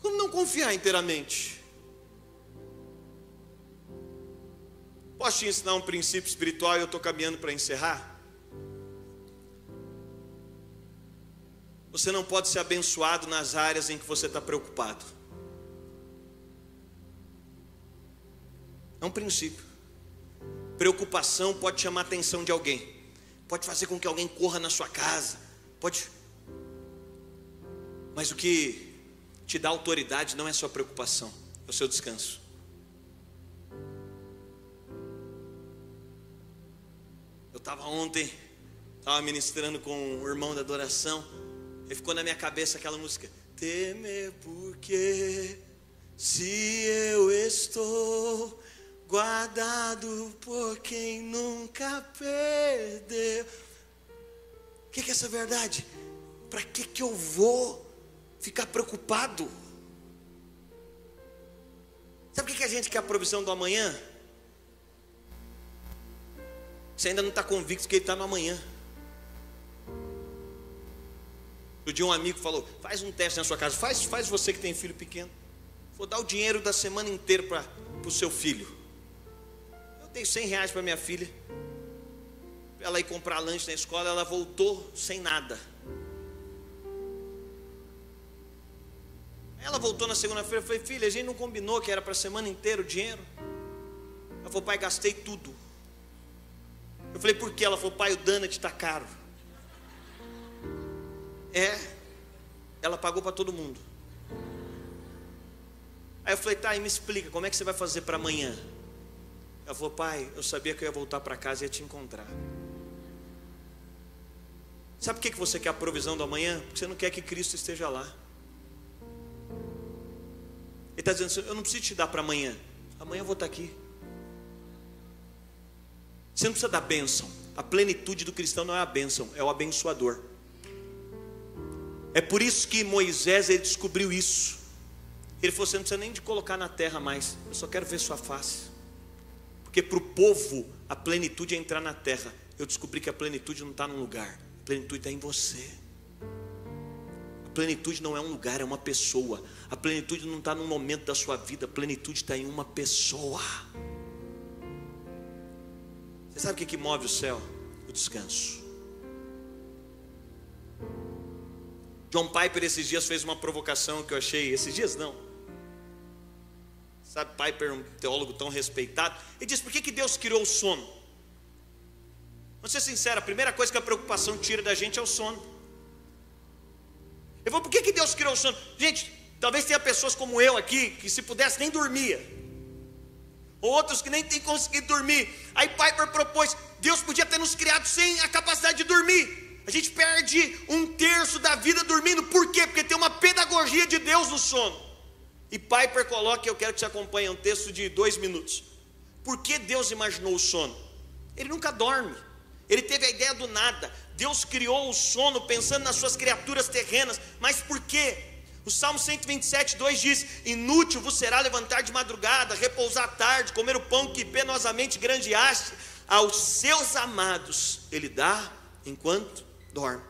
S1: Como não confiar inteiramente? Posso te ensinar um princípio espiritual e eu estou caminhando para encerrar? Você não pode ser abençoado nas áreas em que você está preocupado. É um princípio. Preocupação pode chamar a atenção de alguém, pode fazer com que alguém corra na sua casa, pode. Mas o que te dá autoridade não é sua preocupação, é o seu descanso. Eu estava ontem, estava ministrando com o irmão da adoração. E ficou na minha cabeça aquela música. Temer porque se eu estou guardado por quem nunca perdeu. O que, que é essa verdade? Para que, que eu vou ficar preocupado? Sabe o que, que a gente quer a provisão do amanhã? Você ainda não está convicto que ele está no amanhã. Outro dia um amigo falou: faz um teste na sua casa, faz, faz você que tem filho pequeno. Vou dar o dinheiro da semana inteira para o seu filho. Eu dei 100 reais para minha filha. Ela ir comprar lanche na escola, ela voltou sem nada. Ela voltou na segunda-feira, falei, filha, a gente não combinou que era para a semana inteira o dinheiro. Ela falou, pai, gastei tudo. Eu falei, por quê? Ela falou, pai, o donut está caro. É, ela pagou para todo mundo. Aí eu falei, tá, e me explica, como é que você vai fazer para amanhã? Ela falou, pai, eu sabia que eu ia voltar para casa e ia te encontrar. Sabe por que você quer a provisão do amanhã? Porque você não quer que Cristo esteja lá. Ele está dizendo assim, eu não preciso te dar para amanhã. Amanhã eu vou estar tá aqui. Você não precisa da bênção. A plenitude do cristão não é a bênção, é o abençoador. É por isso que Moisés ele descobriu isso. Ele falou: Você não precisa nem de colocar na terra mais, eu só quero ver sua face. Porque para o povo a plenitude é entrar na terra. Eu descobri que a plenitude não está num lugar, a plenitude está em você. A plenitude não é um lugar, é uma pessoa. A plenitude não está num momento da sua vida, a plenitude está em uma pessoa. Você sabe o que, que move o céu? O descanso. John Piper esses dias fez uma provocação que eu achei, esses dias não. Sabe, Piper, um teólogo tão respeitado, ele diz: por que, que Deus criou o sono? Vamos ser sincero, a primeira coisa que a preocupação tira da gente é o sono. Eu vou, por que, que Deus criou o sono? Gente, talvez tenha pessoas como eu aqui, que se pudesse nem dormia. Ou outros que nem têm conseguido dormir. Aí Piper propôs: Deus podia ter nos criado sem a capacidade de dormir. A gente perde um terço da vida dormindo. Por quê? Porque tem uma pedagogia de Deus no sono. E Piper coloca, eu quero que você acompanhe um texto de dois minutos. Por que Deus imaginou o sono? Ele nunca dorme. Ele teve a ideia do nada. Deus criou o sono pensando nas suas criaturas terrenas. Mas por quê? O Salmo 127, 2 diz: Inútil vos será levantar de madrugada, repousar tarde, comer o pão que penosamente grandeaste. Aos seus amados ele dá enquanto dorme.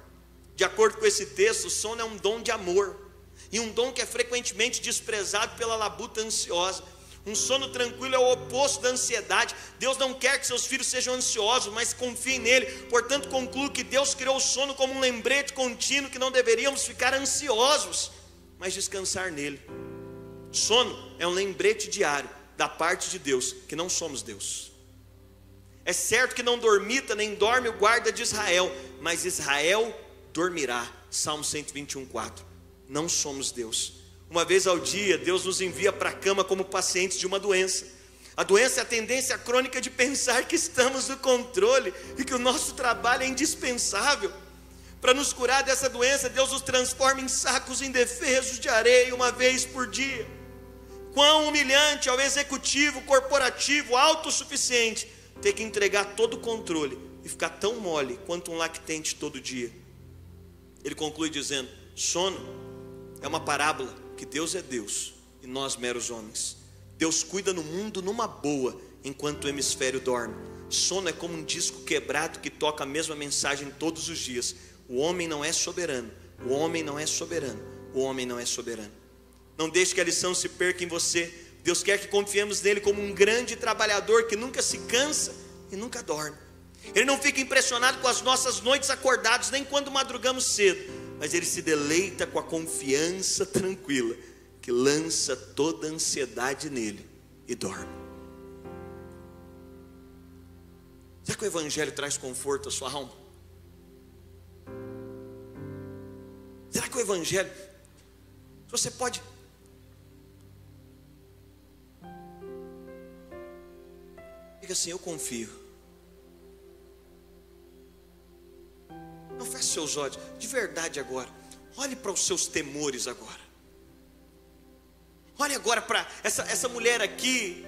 S1: De acordo com esse texto, o sono é um dom de amor, e um dom que é frequentemente desprezado pela labuta ansiosa. Um sono tranquilo é o oposto da ansiedade. Deus não quer que seus filhos sejam ansiosos, mas confiem nele. Portanto, concluo que Deus criou o sono como um lembrete contínuo que não deveríamos ficar ansiosos, mas descansar nele. Sono é um lembrete diário da parte de Deus que não somos Deus. É certo que não dormita nem dorme o guarda de Israel, mas Israel dormirá Salmo 121:4. Não somos Deus. Uma vez ao dia, Deus nos envia para a cama como pacientes de uma doença. A doença é a tendência crônica de pensar que estamos no controle e que o nosso trabalho é indispensável. Para nos curar dessa doença, Deus nos transforma em sacos indefesos de areia uma vez por dia. Quão humilhante ao executivo, corporativo, autossuficiente ter que entregar todo o controle e ficar tão mole quanto um lactente todo dia. Ele conclui dizendo: sono é uma parábola que Deus é Deus e nós meros homens. Deus cuida no mundo numa boa enquanto o hemisfério dorme. Sono é como um disco quebrado que toca a mesma mensagem todos os dias. O homem não é soberano, o homem não é soberano, o homem não é soberano. Não deixe que a lição se perca em você. Deus quer que confiemos nele como um grande trabalhador que nunca se cansa e nunca dorme. Ele não fica impressionado com as nossas noites acordados, nem quando madrugamos cedo, mas ele se deleita com a confiança tranquila que lança toda a ansiedade nele e dorme. Será que o Evangelho traz conforto à sua alma? Será que o Evangelho, você pode Diga assim: Eu confio. Não feche seus olhos, de verdade agora. Olhe para os seus temores agora. Olhe agora para essa, essa mulher aqui.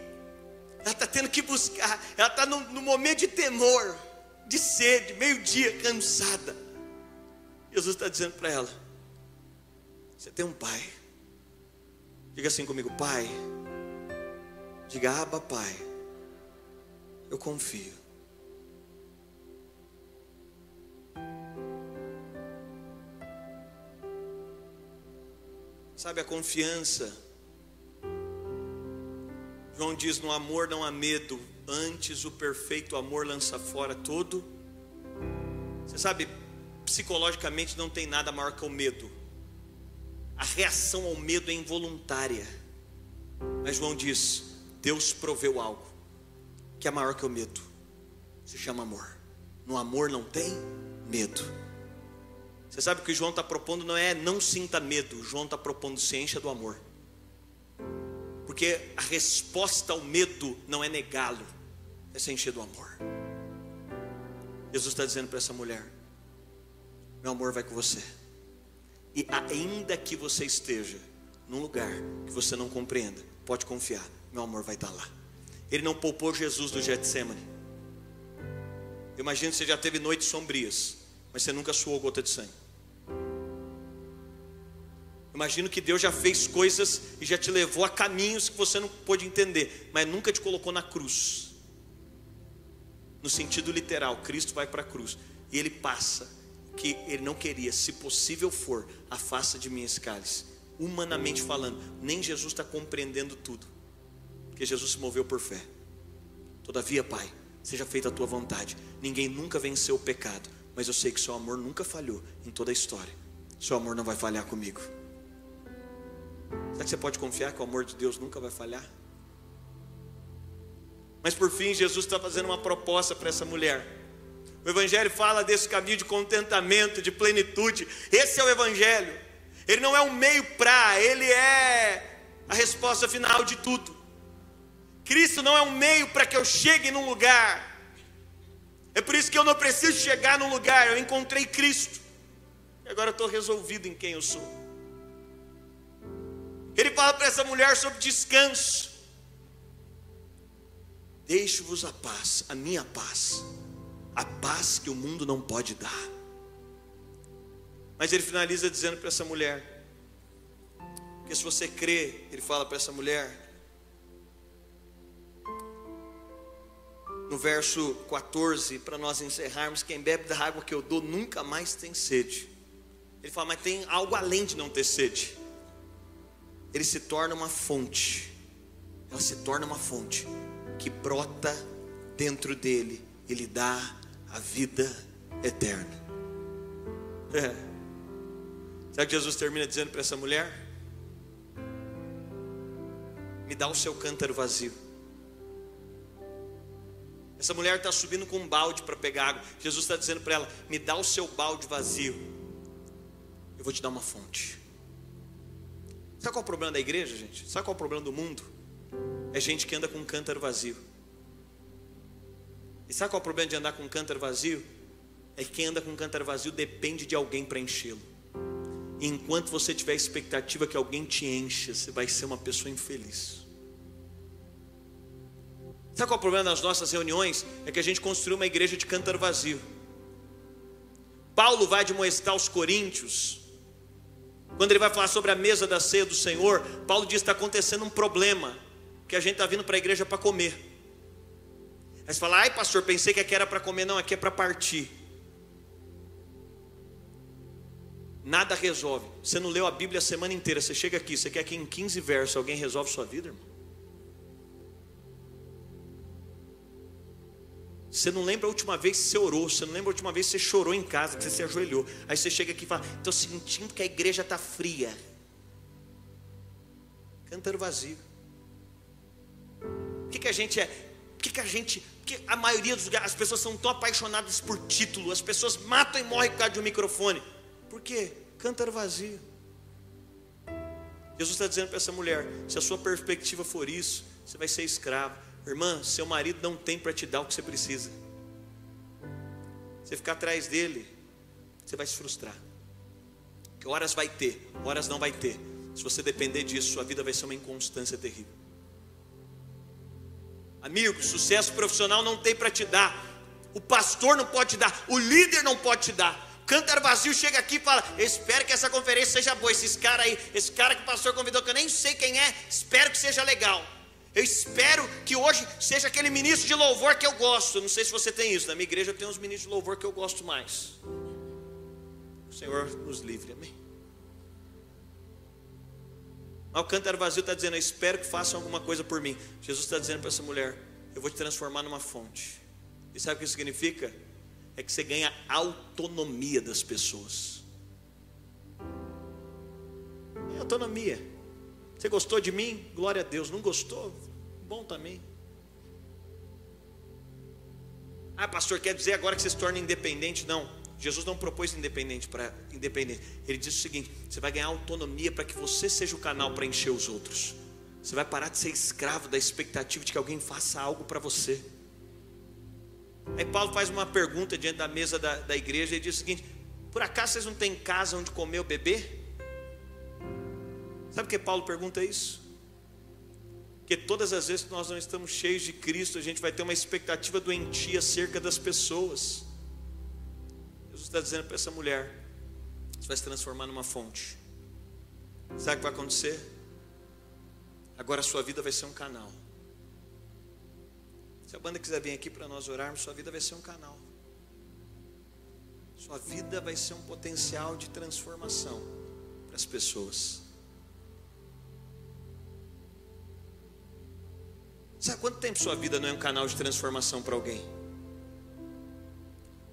S1: Ela está tendo que buscar. Ela está no, no momento de temor, de sede, meio-dia, cansada. Jesus está dizendo para ela: Você tem um pai. Diga assim comigo, pai. Diga, aba, pai. Eu confio. Sabe a confiança? João diz: no amor não há medo, antes o perfeito amor lança fora todo. Você sabe, psicologicamente não tem nada maior que o medo. A reação ao medo é involuntária. Mas João diz: Deus proveu algo que é maior que o medo. Se chama amor. No amor não tem medo. Você sabe o que João está propondo não é não sinta medo, João está propondo se encha do amor. Porque a resposta ao medo não é negá-lo, é se encher do amor. Jesus está dizendo para essa mulher: Meu amor vai com você. E ainda que você esteja num lugar que você não compreenda, pode confiar, meu amor vai estar lá. Ele não poupou Jesus do Getsemane. Imagina você já teve noites sombrias, mas você nunca suou gota de sangue. Imagino que Deus já fez coisas e já te levou a caminhos que você não pôde entender, mas nunca te colocou na cruz. No sentido literal, Cristo vai para a cruz e ele passa que ele não queria, se possível for, afasta de mim esse cálice. Humanamente falando, nem Jesus está compreendendo tudo, porque Jesus se moveu por fé. Todavia, Pai, seja feita a tua vontade. Ninguém nunca venceu o pecado, mas eu sei que seu amor nunca falhou em toda a história. Seu amor não vai falhar comigo. Será que você pode confiar que o amor de Deus nunca vai falhar? Mas por fim, Jesus está fazendo uma proposta para essa mulher. O Evangelho fala desse caminho de contentamento, de plenitude. Esse é o Evangelho. Ele não é um meio para, ele é a resposta final de tudo. Cristo não é um meio para que eu chegue num lugar. É por isso que eu não preciso chegar num lugar. Eu encontrei Cristo. E agora eu estou resolvido em quem eu sou. Ele fala para essa mulher sobre descanso. Deixo-vos a paz, a minha paz, a paz que o mundo não pode dar. Mas ele finaliza dizendo para essa mulher: que se você crê, ele fala para essa mulher, no verso 14, para nós encerrarmos: quem bebe da água que eu dou nunca mais tem sede. Ele fala, mas tem algo além de não ter sede ele se torna uma fonte. Ela se torna uma fonte que brota dentro dele e lhe dá a vida eterna. É. Sabe que Jesus termina dizendo para essa mulher? Me dá o seu cântaro vazio. Essa mulher está subindo com um balde para pegar água. Jesus está dizendo para ela: Me dá o seu balde vazio. eu vou te dar uma fonte. Sabe qual é o problema da igreja, gente? Sabe qual é o problema do mundo? É gente que anda com um cântaro vazio. E sabe qual é o problema de andar com um cântaro vazio? É que quem anda com um cântaro vazio depende de alguém para enchê-lo. E enquanto você tiver expectativa que alguém te encha, você vai ser uma pessoa infeliz. Sabe qual é o problema das nossas reuniões? É que a gente construiu uma igreja de cântaro vazio. Paulo vai admoestar os coríntios, quando ele vai falar sobre a mesa da ceia do Senhor, Paulo diz que está acontecendo um problema, que a gente está vindo para a igreja para comer. Aí você fala, ai pastor, pensei que aqui era para comer, não, aqui é para partir. Nada resolve. Você não leu a Bíblia a semana inteira, você chega aqui, você quer que em 15 versos alguém resolve sua vida, irmão? Você não lembra a última vez que você orou, você não lembra a última vez que você chorou em casa, que você se ajoelhou. Aí você chega aqui e fala: estou sentindo que a igreja está fria. Cântaro vazio. O que, que a gente é? O que, que a gente. Que a maioria dos lugares, as pessoas são tão apaixonadas por título, as pessoas matam e morrem por causa de um microfone. Por quê? Cântaro vazio. Jesus está dizendo para essa mulher: se a sua perspectiva for isso, você vai ser escravo. Irmã, seu marido não tem para te dar o que você precisa. Você ficar atrás dele, você vai se frustrar. Que horas vai ter, horas não vai ter. Se você depender disso, sua vida vai ser uma inconstância terrível. Amigo, sucesso profissional não tem para te dar. O pastor não pode te dar, o líder não pode te dar. Cântaro vazio chega aqui e fala: espero que essa conferência seja boa. Esses caras aí, esse cara que o pastor convidou, que eu nem sei quem é, espero que seja legal. Eu espero que hoje seja aquele ministro de louvor que eu gosto. Não sei se você tem isso. Na minha igreja eu tenho uns ministros de louvor que eu gosto mais. O Senhor nos livre, amém. Mas o cântaro vazio está dizendo: Eu espero que façam alguma coisa por mim. Jesus está dizendo para essa mulher: Eu vou te transformar numa fonte. E sabe o que isso significa? É que você ganha autonomia das pessoas. É autonomia. Você gostou de mim? Glória a Deus. Não gostou? Bom também. Ah, pastor, quer dizer agora que você se torna independente? Não. Jesus não propôs independente para independente. Ele disse o seguinte: você vai ganhar autonomia para que você seja o canal para encher os outros. Você vai parar de ser escravo da expectativa de que alguém faça algo para você. Aí Paulo faz uma pergunta diante da mesa da, da igreja e diz o seguinte: por acaso vocês não têm casa onde comer ou beber? Sabe por que Paulo pergunta isso? Porque todas as vezes que nós não estamos cheios de Cristo, a gente vai ter uma expectativa doentia acerca das pessoas. Jesus está dizendo para essa mulher: você vai se transformar numa fonte. Sabe o que vai acontecer? Agora a sua vida vai ser um canal. Se a banda quiser vir aqui para nós orarmos, sua vida vai ser um canal. Sua vida vai ser um potencial de transformação para as pessoas. Sabe quanto tempo sua vida não é um canal de transformação para alguém?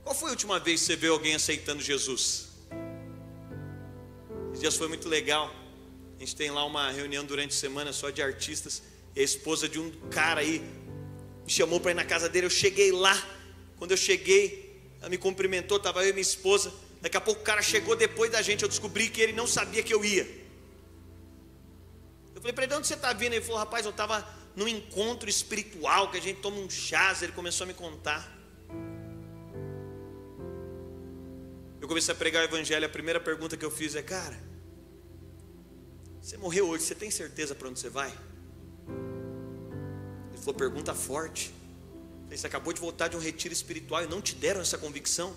S1: Qual foi a última vez que você viu alguém aceitando Jesus? Esses dias foi muito legal. A gente tem lá uma reunião durante a semana só de artistas. E a esposa de um cara aí me chamou para ir na casa dele. Eu cheguei lá. Quando eu cheguei, ela me cumprimentou. Estava eu e minha esposa. Daqui a pouco o cara chegou depois da gente. Eu descobri que ele não sabia que eu ia. Eu falei para ele: de onde você está vindo? Ele falou: rapaz, eu estava num encontro espiritual que a gente toma um chás, ele começou a me contar. Eu comecei a pregar o evangelho, a primeira pergunta que eu fiz é: "Cara, você morreu hoje, você tem certeza para onde você vai?" Ele falou: "Pergunta forte. Você acabou de voltar de um retiro espiritual e não te deram essa convicção?"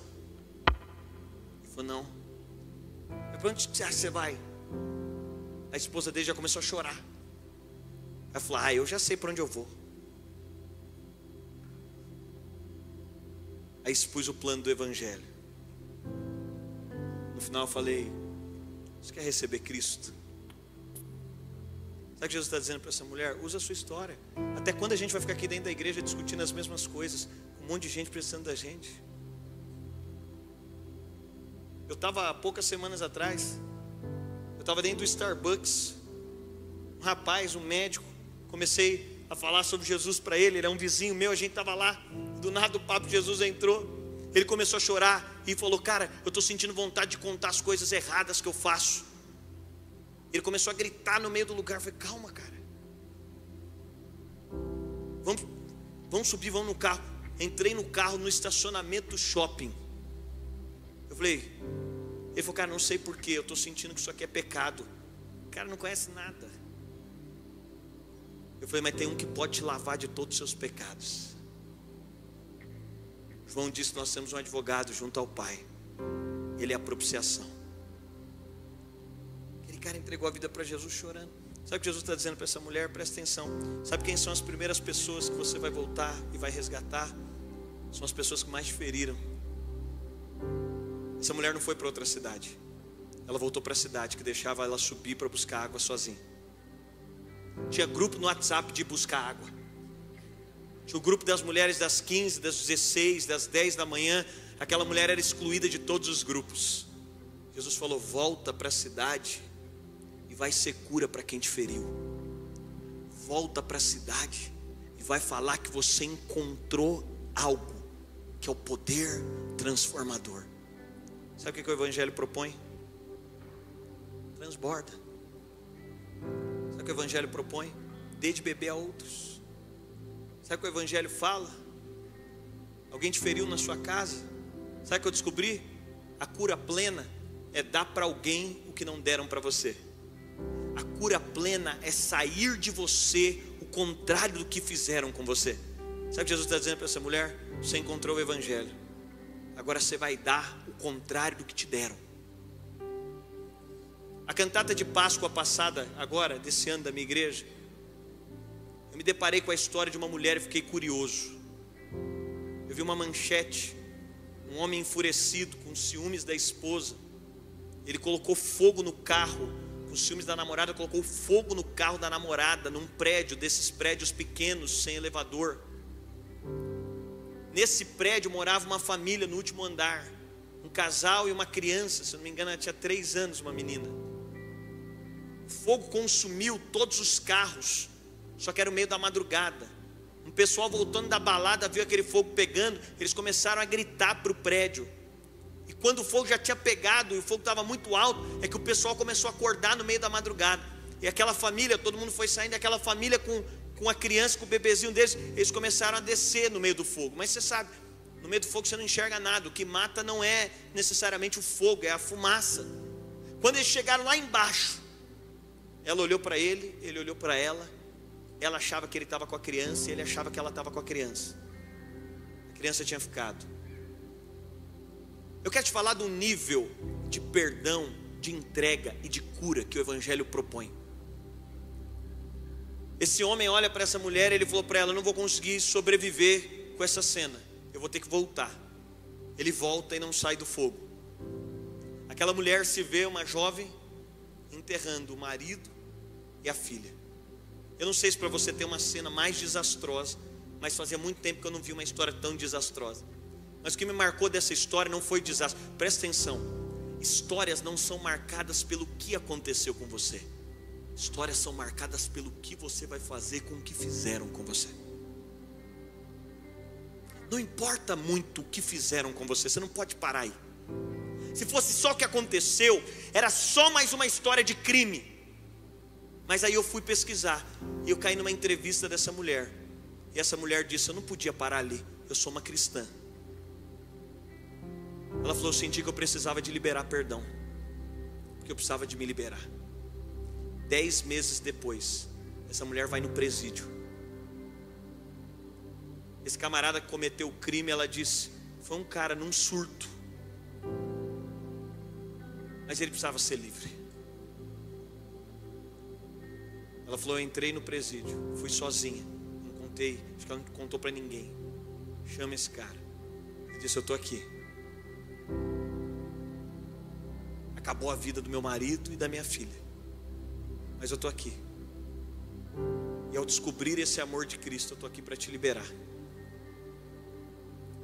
S1: Ele falou: "Não." "Para onde você vai?" A esposa dele já começou a chorar. Ela falou: Ah, eu já sei para onde eu vou. Aí expus o plano do Evangelho. No final eu falei: Você quer receber Cristo? Sabe o que Jesus está dizendo para essa mulher? Usa a sua história. Até quando a gente vai ficar aqui dentro da igreja discutindo as mesmas coisas? Um monte de gente precisando da gente. Eu estava há poucas semanas atrás, eu estava dentro do Starbucks. Um rapaz, um médico, comecei a falar sobre Jesus para ele, ele é um vizinho meu, a gente estava lá, do nada o papo de Jesus entrou. Ele começou a chorar e falou: Cara, eu estou sentindo vontade de contar as coisas erradas que eu faço. Ele começou a gritar no meio do lugar. Falei: Calma, cara. Vamos, vamos subir, vamos no carro. Entrei no carro no estacionamento do shopping. Eu falei: Ele falou, Cara, não sei porquê. Eu estou sentindo que isso aqui é pecado. O cara não conhece nada. Eu falei: Mas tem um que pode te lavar de todos os seus pecados. João disse: Nós temos um advogado junto ao Pai. Ele é a propiciação. Aquele cara entregou a vida para Jesus chorando. Sabe o que Jesus está dizendo para essa mulher? Presta atenção. Sabe quem são as primeiras pessoas que você vai voltar e vai resgatar? São as pessoas que mais te feriram. Essa mulher não foi para outra cidade. Ela voltou para a cidade que deixava ela subir para buscar água sozinha. Tinha grupo no WhatsApp de buscar água. Tinha o grupo das mulheres das 15, das 16, das 10 da manhã. Aquela mulher era excluída de todos os grupos. Jesus falou: volta para a cidade e vai ser cura para quem te feriu. Volta para a cidade e vai falar que você encontrou algo, que é o poder transformador. Sabe o que o Evangelho propõe? Transborda. Sabe o que o Evangelho propõe? Dê de beber a outros. Sabe o que o Evangelho fala? Alguém te feriu na sua casa? Sabe o que eu descobri? A cura plena é dar para alguém o que não deram para você. A cura plena é sair de você o contrário do que fizeram com você. Sabe o que Jesus está dizendo para essa mulher? Você encontrou o Evangelho. Agora você vai dar o contrário do que te deram. A cantata de Páscoa passada, agora, desse ano da minha igreja, eu me deparei com a história de uma mulher e fiquei curioso. Eu vi uma manchete, um homem enfurecido, com ciúmes da esposa. Ele colocou fogo no carro, com ciúmes da namorada, colocou fogo no carro da namorada, num prédio, desses prédios pequenos, sem elevador. Nesse prédio morava uma família no último andar, um casal e uma criança, se não me engano, ela tinha três anos, uma menina. Fogo consumiu todos os carros, só que era o meio da madrugada. Um pessoal voltando da balada viu aquele fogo pegando, eles começaram a gritar para o prédio. E quando o fogo já tinha pegado e o fogo estava muito alto, é que o pessoal começou a acordar no meio da madrugada. E aquela família, todo mundo foi saindo, aquela família com, com a criança, com o bebezinho deles, eles começaram a descer no meio do fogo. Mas você sabe, no meio do fogo você não enxerga nada. O que mata não é necessariamente o fogo, é a fumaça. Quando eles chegaram lá embaixo, ela olhou para ele, ele olhou para ela. Ela achava que ele estava com a criança e ele achava que ela estava com a criança. A criança tinha ficado. Eu quero te falar do nível de perdão, de entrega e de cura que o Evangelho propõe. Esse homem olha para essa mulher e ele falou para ela: Não vou conseguir sobreviver com essa cena, eu vou ter que voltar. Ele volta e não sai do fogo. Aquela mulher se vê uma jovem enterrando o marido e a filha. Eu não sei se para você tem uma cena mais desastrosa, mas fazia muito tempo que eu não vi uma história tão desastrosa. Mas o que me marcou dessa história não foi desastre. Presta atenção. Histórias não são marcadas pelo que aconteceu com você. Histórias são marcadas pelo que você vai fazer com o que fizeram com você. Não importa muito o que fizeram com você, você não pode parar aí. Se fosse só o que aconteceu, era só mais uma história de crime. Mas aí eu fui pesquisar e eu caí numa entrevista dessa mulher. E essa mulher disse: Eu não podia parar ali, eu sou uma cristã. Ela falou: Eu senti que eu precisava de liberar perdão, porque eu precisava de me liberar. Dez meses depois, essa mulher vai no presídio. Esse camarada que cometeu o crime, ela disse: Foi um cara num surto, mas ele precisava ser livre. Ela falou: Eu entrei no presídio, fui sozinha, não contei, acho que ela não contou para ninguém. Chama esse cara. Ele disse: Eu estou aqui. Acabou a vida do meu marido e da minha filha, mas eu estou aqui. E ao descobrir esse amor de Cristo, eu estou aqui para te liberar.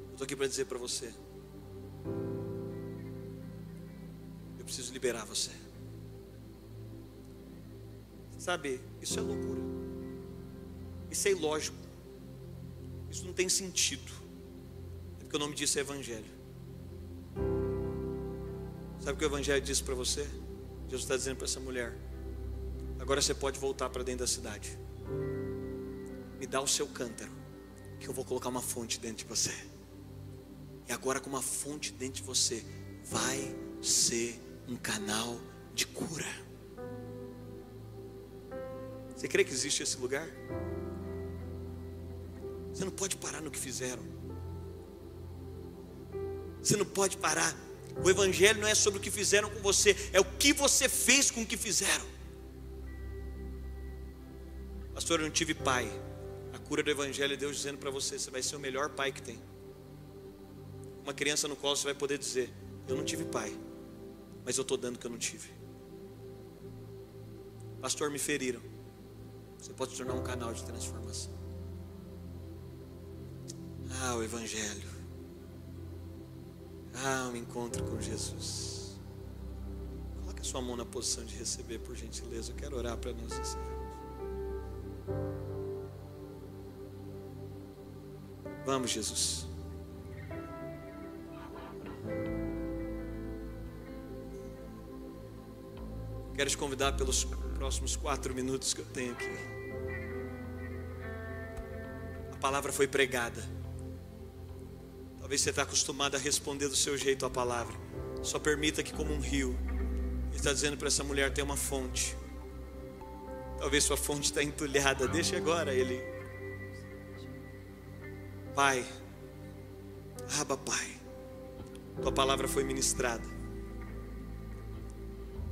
S1: Eu estou aqui para dizer para você: Eu preciso liberar você. Sabe, isso é loucura. Isso é ilógico. Isso não tem sentido. É porque o nome disso é Evangelho. Sabe o que o Evangelho disse para você? Jesus está dizendo para essa mulher: agora você pode voltar para dentro da cidade. Me dá o seu cântaro, que eu vou colocar uma fonte dentro de você. E agora, com uma fonte dentro de você, vai ser um canal de cura. Você crê que existe esse lugar? Você não pode parar no que fizeram. Você não pode parar. O Evangelho não é sobre o que fizeram com você, é o que você fez com o que fizeram. Pastor, eu não tive pai. A cura do Evangelho é Deus dizendo para você: você vai ser o melhor pai que tem. Uma criança no qual você vai poder dizer: Eu não tive pai, mas eu estou dando o que eu não tive. Pastor, me feriram. Você pode se tornar um canal de transformação. Ah, o Evangelho. Ah, um encontro com Jesus. Coloque a sua mão na posição de receber, por gentileza. Eu quero orar para nós encerrarmos. Vamos, Jesus. Convidar pelos próximos quatro minutos que eu tenho aqui. A palavra foi pregada. Talvez você está acostumado a responder do seu jeito a palavra. Só permita que, como um rio, Ele está dizendo para essa mulher: tem uma fonte. Talvez sua fonte está entulhada. Deixa agora Ele. Pai, Aba, Pai, Tua palavra foi ministrada.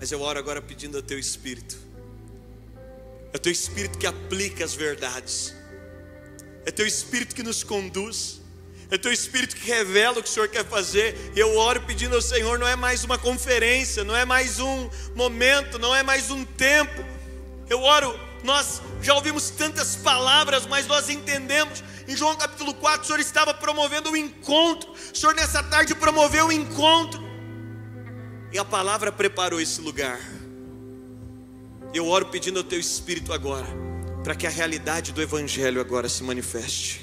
S1: Mas eu oro agora pedindo ao Teu Espírito. É Teu Espírito que aplica as verdades. É Teu Espírito que nos conduz. É Teu Espírito que revela o que o Senhor quer fazer. E eu oro pedindo ao Senhor, não é mais uma conferência, não é mais um momento, não é mais um tempo. Eu oro, nós já ouvimos tantas palavras, mas nós entendemos. Em João capítulo 4, o Senhor estava promovendo um encontro. O Senhor nessa tarde promoveu um encontro. E a palavra preparou esse lugar. Eu oro pedindo ao teu espírito agora, para que a realidade do evangelho agora se manifeste.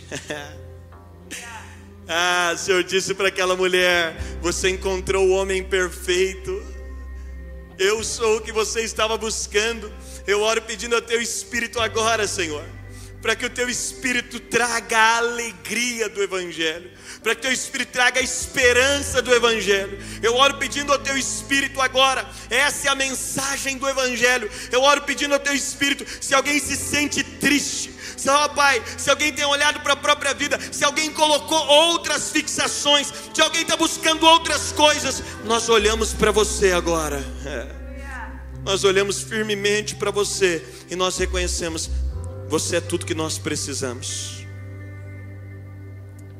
S1: ah, o Senhor disse para aquela mulher: Você encontrou o homem perfeito. Eu sou o que você estava buscando. Eu oro pedindo ao teu espírito agora, Senhor, para que o teu espírito traga a alegria do evangelho para que teu Espírito traga a esperança do Evangelho. Eu oro pedindo ao teu Espírito agora, essa é a mensagem do Evangelho. Eu oro pedindo ao teu Espírito, se alguém se sente triste, se, Pai, se alguém tem olhado para a própria vida, se alguém colocou outras fixações, se alguém está buscando outras coisas, nós olhamos para você agora. É. Nós olhamos firmemente para você e nós reconhecemos: você é tudo que nós precisamos.